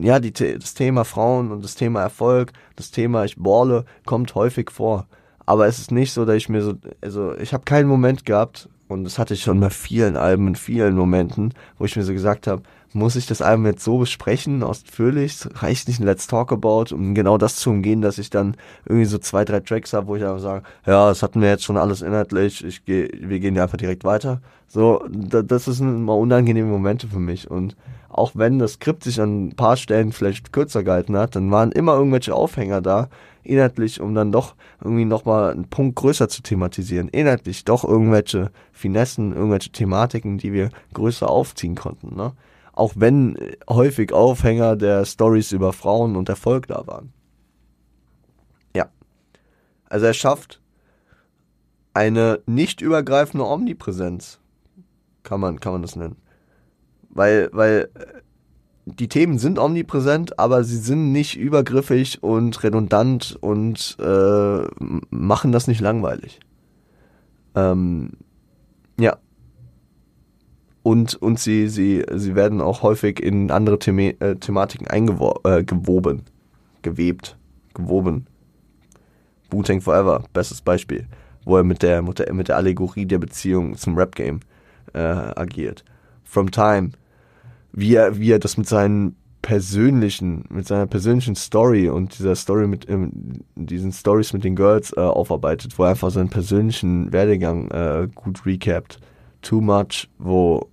ja, die, das Thema Frauen und das Thema Erfolg, das Thema ich balle, kommt häufig vor. Aber es ist nicht so, dass ich mir so, also ich habe keinen Moment gehabt, und das hatte ich schon bei vielen Alben, in vielen Momenten, wo ich mir so gesagt habe, muss ich das Album jetzt so besprechen, ausführlich? Reicht nicht ein Let's Talk About, um genau das zu umgehen, dass ich dann irgendwie so zwei, drei Tracks habe, wo ich einfach sage, ja, das hatten wir jetzt schon alles inhaltlich, ich geh, wir gehen ja einfach direkt weiter. So, das sind immer unangenehme Momente für mich. Und auch wenn das Skript sich an ein paar Stellen vielleicht kürzer gehalten hat, dann waren immer irgendwelche Aufhänger da, inhaltlich, um dann doch irgendwie nochmal einen Punkt größer zu thematisieren. Inhaltlich doch irgendwelche Finessen, irgendwelche Thematiken, die wir größer aufziehen konnten. Ne? Auch wenn häufig Aufhänger der Stories über Frauen und Erfolg da waren. Ja. Also er schafft eine nicht übergreifende Omnipräsenz. Kann man, kann man das nennen. Weil, weil die Themen sind omnipräsent, aber sie sind nicht übergriffig und redundant und äh, machen das nicht langweilig. Ähm, ja. Und, und sie, sie, sie werden auch häufig in andere Thema äh, Thematiken eingewoben, äh, gewebt, gewoben. Wu-Tang Forever, bestes Beispiel, wo er mit der, mit der, mit der Allegorie der Beziehung zum Rap-Game äh, agiert. From Time, wie er, wie er das mit seinen persönlichen, mit seiner persönlichen Story und dieser Story mit ähm, diesen Stories mit den Girls äh, aufarbeitet, wo er einfach seinen persönlichen Werdegang äh, gut recapt. Too Much, wo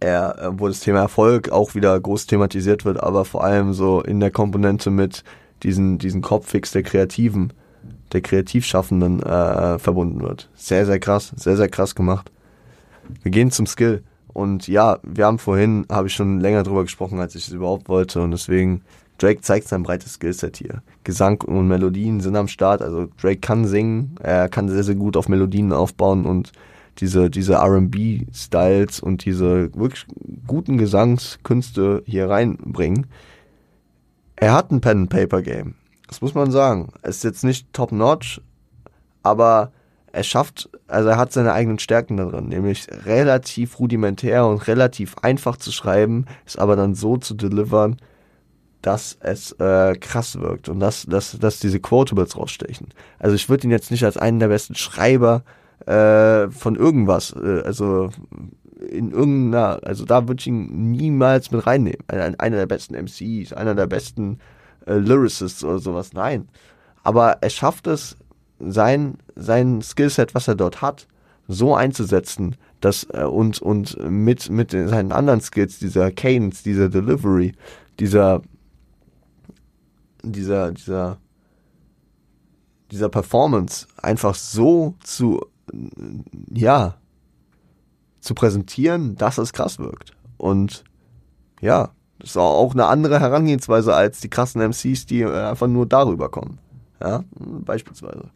er, wo das Thema Erfolg auch wieder groß thematisiert wird, aber vor allem so in der Komponente mit diesen, diesen Kopffix der Kreativen, der Kreativschaffenden äh, verbunden wird. Sehr, sehr krass, sehr, sehr krass gemacht. Wir gehen zum Skill. Und ja, wir haben vorhin, habe ich schon länger drüber gesprochen, als ich es überhaupt wollte. Und deswegen, Drake zeigt sein breites Skillset hier. Gesang und Melodien sind am Start. Also Drake kann singen, er kann sehr, sehr gut auf Melodien aufbauen und diese, diese RB-Styles und diese wirklich guten Gesangskünste hier reinbringen. Er hat ein Pen-and-Paper-Game. Das muss man sagen. Ist jetzt nicht top-notch, aber er schafft, also er hat seine eigenen Stärken darin, nämlich relativ rudimentär und relativ einfach zu schreiben, es aber dann so zu delivern, dass es äh, krass wirkt und dass, dass, dass diese Quotables rausstechen. Also ich würde ihn jetzt nicht als einen der besten Schreiber äh, von irgendwas, äh, also in irgendeiner, also da würde ich ihn niemals mit reinnehmen. Einer der besten MCs, einer der besten äh, Lyricists oder sowas, nein. Aber er schafft es, sein, sein Skillset, was er dort hat, so einzusetzen, dass äh, und, und mit, mit seinen anderen Skills, dieser Cadence, dieser Delivery, dieser, dieser, dieser, dieser Performance einfach so zu, ja, zu präsentieren, dass es krass wirkt. Und ja, das ist auch eine andere Herangehensweise als die krassen MCs, die einfach nur darüber kommen. Ja, beispielsweise.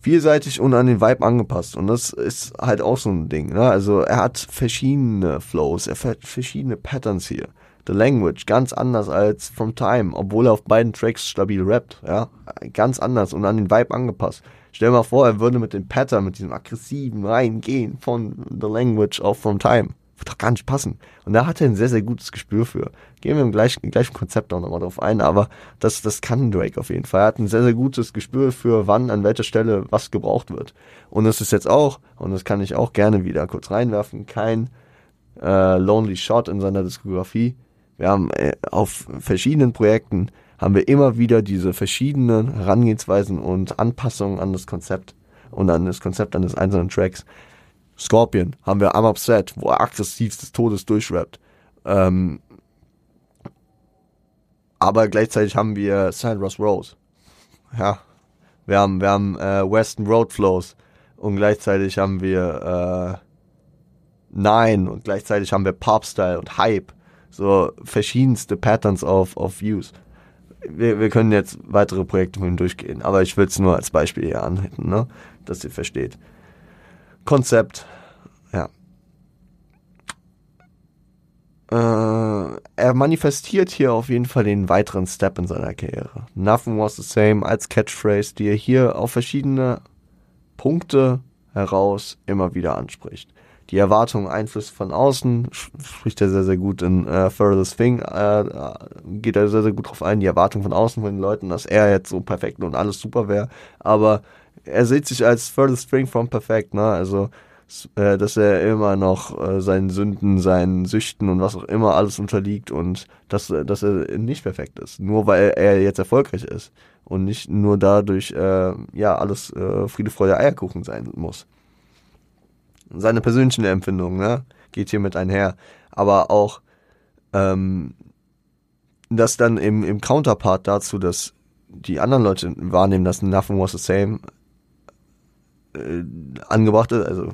vielseitig und an den Vibe angepasst. Und das ist halt auch so ein Ding. Ne? Also er hat verschiedene Flows, er hat verschiedene Patterns hier. The Language, ganz anders als From Time, obwohl er auf beiden Tracks stabil rappt. Ja? Ganz anders und an den Vibe angepasst. Stell dir mal vor, er würde mit dem Pattern, mit diesem aggressiven Reingehen von The Language auf From Time. Wird doch gar nicht passen. Und da hat er ein sehr, sehr gutes Gespür für. Gehen wir im gleichen, gleichen Konzept auch nochmal drauf ein, aber das, das kann Drake auf jeden Fall. Er hat ein sehr, sehr gutes Gespür für wann, an welcher Stelle was gebraucht wird. Und es ist jetzt auch, und das kann ich auch gerne wieder kurz reinwerfen, kein äh, Lonely Shot in seiner Diskografie. Wir haben äh, auf verschiedenen Projekten haben wir immer wieder diese verschiedenen Herangehensweisen und Anpassungen an das Konzept und an das Konzept eines einzelnen Tracks. Scorpion haben wir am Upset, wo er aggressiv des Todes durchrappt. Ähm, aber gleichzeitig haben wir Cyrus Rose. Ja. Wir haben, wir haben äh, Western Road Flows und gleichzeitig haben wir äh, Nine und gleichzeitig haben wir Pop-Style und Hype. So verschiedenste Patterns of, of Views. Wir, wir können jetzt weitere Projekte mit ihm durchgehen, aber ich will es nur als Beispiel hier anhitten, ne? dass ihr versteht. Konzept. Ja. Äh, er manifestiert hier auf jeden Fall den weiteren Step in seiner Karriere. Nothing was the same als Catchphrase, die er hier auf verschiedene Punkte heraus immer wieder anspricht. Die Erwartungen, Einflüsse von außen spricht er sehr, sehr gut in äh, Furthest Thing, äh, geht er sehr, sehr gut drauf ein, die Erwartungen von außen von den Leuten, dass er jetzt so perfekt und alles super wäre, aber er sieht sich als furthest string from perfect, ne? Also, äh, dass er immer noch äh, seinen Sünden, seinen Süchten und was auch immer alles unterliegt und dass, dass er nicht perfekt ist. Nur weil er jetzt erfolgreich ist und nicht nur dadurch, äh, ja, alles äh, Friede, Freude, Eierkuchen sein muss. Seine persönlichen Empfindungen, ne? Geht hier mit einher. Aber auch, ähm, das dann im, im Counterpart dazu, dass die anderen Leute wahrnehmen, dass Nothing was the same äh, angebracht ist, also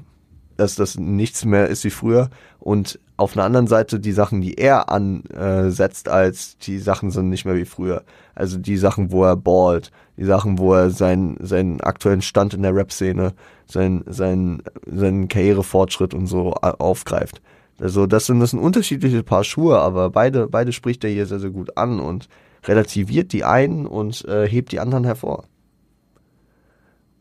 dass das nichts mehr ist wie früher und auf einer anderen Seite die Sachen, die er ansetzt, als die Sachen sind nicht mehr wie früher. Also die Sachen, wo er ballt, die Sachen, wo er seinen, seinen aktuellen Stand in der Rap-Szene, seinen, seinen, seinen Karrierefortschritt und so aufgreift. Also das sind, das sind unterschiedliche Paar Schuhe, aber beide, beide spricht er hier sehr, sehr gut an und relativiert die einen und äh, hebt die anderen hervor.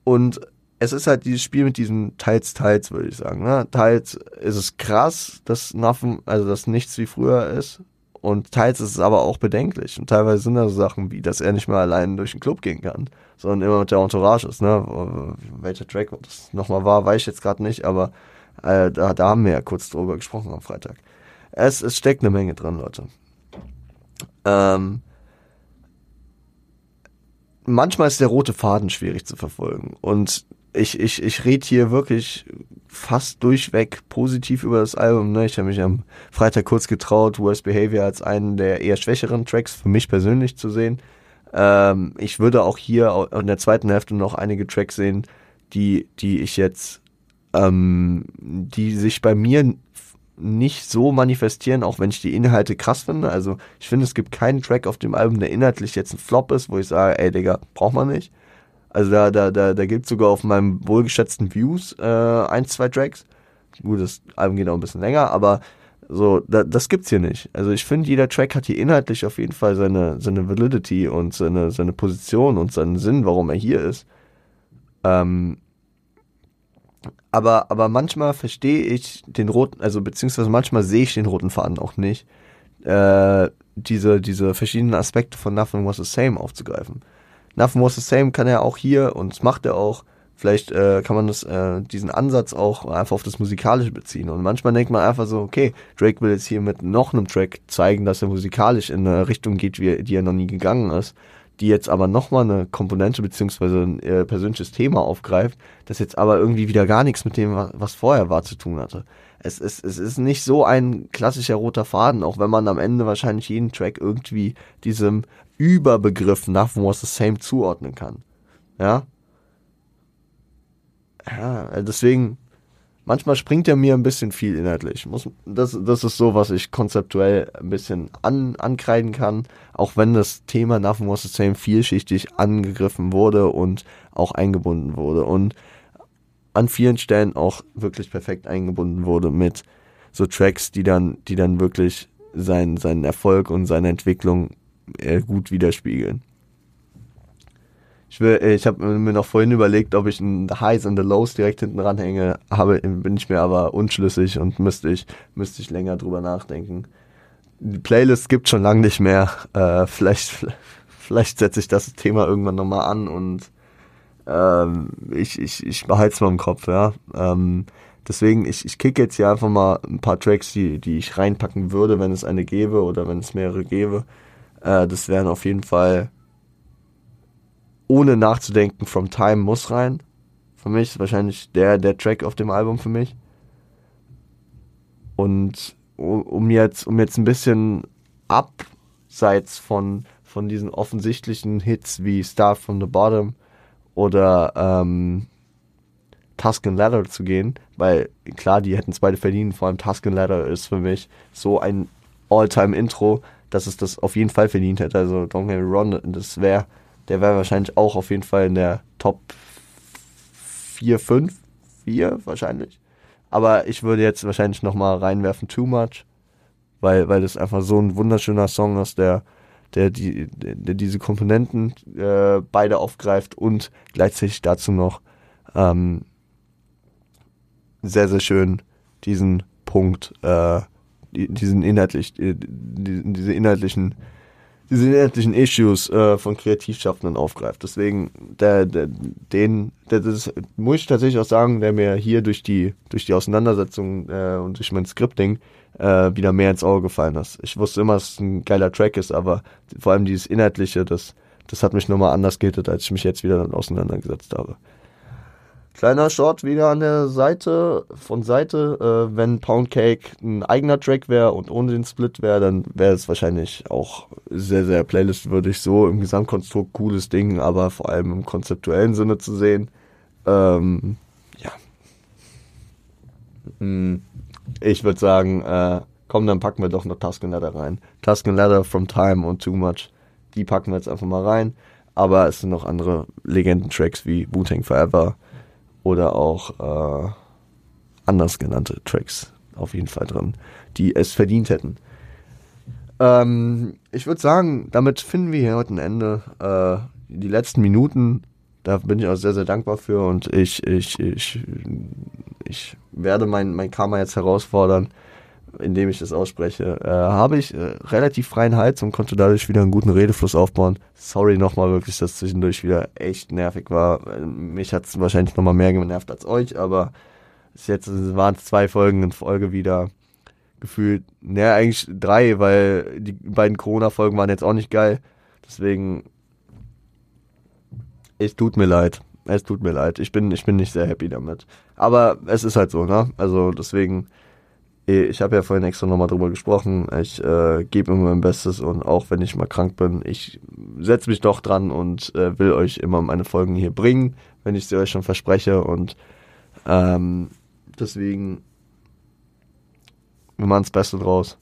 Und es ist halt dieses Spiel mit diesen teils, teils, würde ich sagen. Ne? Teils ist es krass, dass Nothing, also dass nichts wie früher ist. Und teils ist es aber auch bedenklich. Und teilweise sind da so Sachen wie, dass er nicht mehr allein durch den Club gehen kann, sondern immer mit der Entourage ist. Ne? Welcher Track das nochmal war, weiß ich jetzt gerade nicht, aber äh, da, da haben wir ja kurz drüber gesprochen am Freitag. Es, es steckt eine Menge drin, Leute. Ähm, manchmal ist der rote Faden schwierig zu verfolgen. Und ich, ich, ich rede hier wirklich fast durchweg positiv über das Album. Ne? Ich habe mich am Freitag kurz getraut, Worst Behavior als einen der eher schwächeren Tracks für mich persönlich zu sehen. Ähm, ich würde auch hier in der zweiten Hälfte noch einige Tracks sehen, die, die ich jetzt, ähm, die sich bei mir nicht so manifestieren, auch wenn ich die Inhalte krass finde. Also ich finde, es gibt keinen Track auf dem Album, der inhaltlich jetzt ein Flop ist, wo ich sage, ey Digga, braucht man nicht. Also da, da, da, da gibt sogar auf meinem wohlgeschätzten Views äh, ein, zwei Tracks. Gut, das Album geht auch ein bisschen länger, aber so, da, das gibt's hier nicht. Also ich finde, jeder Track hat hier inhaltlich auf jeden Fall seine, seine Validity und seine, seine Position und seinen Sinn, warum er hier ist. Ähm, aber, aber manchmal verstehe ich den roten, also beziehungsweise manchmal sehe ich den roten Faden auch nicht, äh, diese, diese verschiedenen Aspekte von Nothing Was the Same aufzugreifen. Nothing Was the Same kann er auch hier und das macht er auch. Vielleicht äh, kann man das, äh, diesen Ansatz auch einfach auf das Musikalische beziehen. Und manchmal denkt man einfach so, okay, Drake will jetzt hier mit noch einem Track zeigen, dass er musikalisch in eine Richtung geht, wie, die er noch nie gegangen ist, die jetzt aber nochmal eine Komponente beziehungsweise ein äh, persönliches Thema aufgreift, das jetzt aber irgendwie wieder gar nichts mit dem, was vorher war, zu tun hatte. Es, es, es ist nicht so ein klassischer roter Faden, auch wenn man am Ende wahrscheinlich jeden Track irgendwie diesem Überbegriff Nothing was the same zuordnen kann. Ja? Ja, deswegen, manchmal springt er mir ein bisschen viel inhaltlich. Muss, das, das ist so, was ich konzeptuell ein bisschen an, ankreiden kann, auch wenn das Thema Nothing Was the Same vielschichtig angegriffen wurde und auch eingebunden wurde und an vielen Stellen auch wirklich perfekt eingebunden wurde mit so Tracks, die dann, die dann wirklich sein, seinen Erfolg und seine Entwicklung äh, gut widerspiegeln. Ich, äh, ich habe mir noch vorhin überlegt, ob ich ein Highs und the Lows direkt hinten ranhänge, habe, bin ich mir aber unschlüssig und müsste ich, müsste ich länger drüber nachdenken. Die Playlist gibt schon lange nicht mehr. Äh, vielleicht, vielleicht setze ich das Thema irgendwann nochmal an und ähm, ich, ich, ich behalte es mal im Kopf, ja. Ähm, deswegen, ich, ich kicke jetzt hier einfach mal ein paar Tracks, die, die ich reinpacken würde, wenn es eine gäbe oder wenn es mehrere gäbe. Äh, das wären auf jeden Fall ohne nachzudenken, From Time muss rein. Für mich ist wahrscheinlich der, der Track auf dem Album für mich. Und um jetzt, um jetzt ein bisschen abseits von, von diesen offensichtlichen Hits wie Start from the Bottom oder ähm, Tuscan Ladder zu gehen, weil klar, die hätten es beide verdient, vor allem Tuscan Ladder ist für mich so ein All-Time-Intro, dass es das auf jeden Fall verdient hätte. Also Don't Wrong, das wäre der wäre wahrscheinlich auch auf jeden Fall in der Top 4, 5, 4 wahrscheinlich. Aber ich würde jetzt wahrscheinlich nochmal reinwerfen Too Much, weil, weil das einfach so ein wunderschöner Song ist, der, der, die, der diese Komponenten äh, beide aufgreift und gleichzeitig dazu noch ähm, sehr, sehr schön diesen Punkt, äh, diesen inhaltlich, äh, diese inhaltlichen diese inhaltlichen Issues äh, von Kreativschaffenden aufgreift. Deswegen, der, der, den, der, das muss ich tatsächlich auch sagen, der mir hier durch die, durch die Auseinandersetzung äh, und durch mein Scripting äh, wieder mehr ins Auge gefallen ist. Ich wusste immer, dass es ein geiler Track ist, aber vor allem dieses Inhaltliche, das, das hat mich nochmal anders gehittet, als ich mich jetzt wieder auseinandergesetzt habe. Kleiner Short wieder an der Seite, von Seite. Äh, wenn Pound Cake ein eigener Track wäre und ohne den Split wäre, dann wäre es wahrscheinlich auch sehr, sehr playlistwürdig. So im Gesamtkonstrukt cooles Ding, aber vor allem im konzeptuellen Sinne zu sehen. Ähm, ja. Hm, ich würde sagen, äh, komm, dann packen wir doch noch Tusken Ladder rein. Tusken Ladder from Time und Too Much. Die packen wir jetzt einfach mal rein. Aber es sind noch andere Legenden-Tracks wie Wu-Tang Forever oder auch äh, anders genannte Tracks auf jeden Fall drin, die es verdient hätten. Ähm, ich würde sagen, damit finden wir hier heute ein Ende. Äh, die letzten Minuten, da bin ich auch sehr, sehr dankbar für und ich, ich, ich, ich werde mein, mein Karma jetzt herausfordern, indem ich das ausspreche, äh, habe ich äh, relativ freien Hals und konnte dadurch wieder einen guten Redefluss aufbauen. Sorry nochmal wirklich, dass zwischendurch wieder echt nervig war. Äh, mich hat es wahrscheinlich nochmal mehr genervt als euch, aber jetzt waren es zwei Folgen in Folge wieder gefühlt. Naja, eigentlich drei, weil die beiden Corona-Folgen waren jetzt auch nicht geil. Deswegen, es tut mir leid. Es tut mir leid. Ich bin, ich bin nicht sehr happy damit. Aber es ist halt so, ne? Also deswegen ich habe ja vorhin extra nochmal drüber gesprochen. Ich äh, gebe immer mein Bestes und auch wenn ich mal krank bin, ich setze mich doch dran und äh, will euch immer meine Folgen hier bringen, wenn ich sie euch schon verspreche. Und ähm, deswegen, wir machen das Beste draus.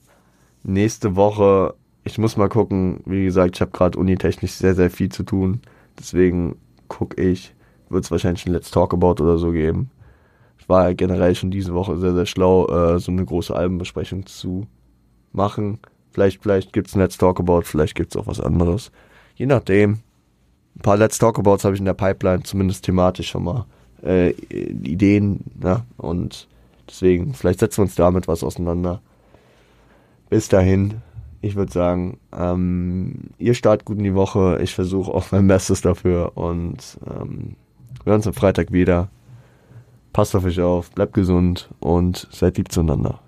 Nächste Woche, ich muss mal gucken, wie gesagt, ich habe gerade unitechnisch sehr, sehr viel zu tun. Deswegen gucke ich, wird es wahrscheinlich ein Let's Talk About oder so geben war generell schon diese Woche sehr, sehr schlau, äh, so eine große Albenbesprechung zu machen. Vielleicht, vielleicht gibt's ein Let's Talk About, vielleicht gibt's auch was anderes. Je nachdem. Ein paar Let's Talk Abouts habe ich in der Pipeline, zumindest thematisch schon mal äh, Ideen. Ja? Und deswegen, vielleicht setzen wir uns damit was auseinander. Bis dahin, ich würde sagen, ähm, ihr startet gut in die Woche. Ich versuche auch mein Bestes dafür und ähm, wir hören uns am Freitag wieder. Passt auf euch auf, bleibt gesund und seid lieb zueinander.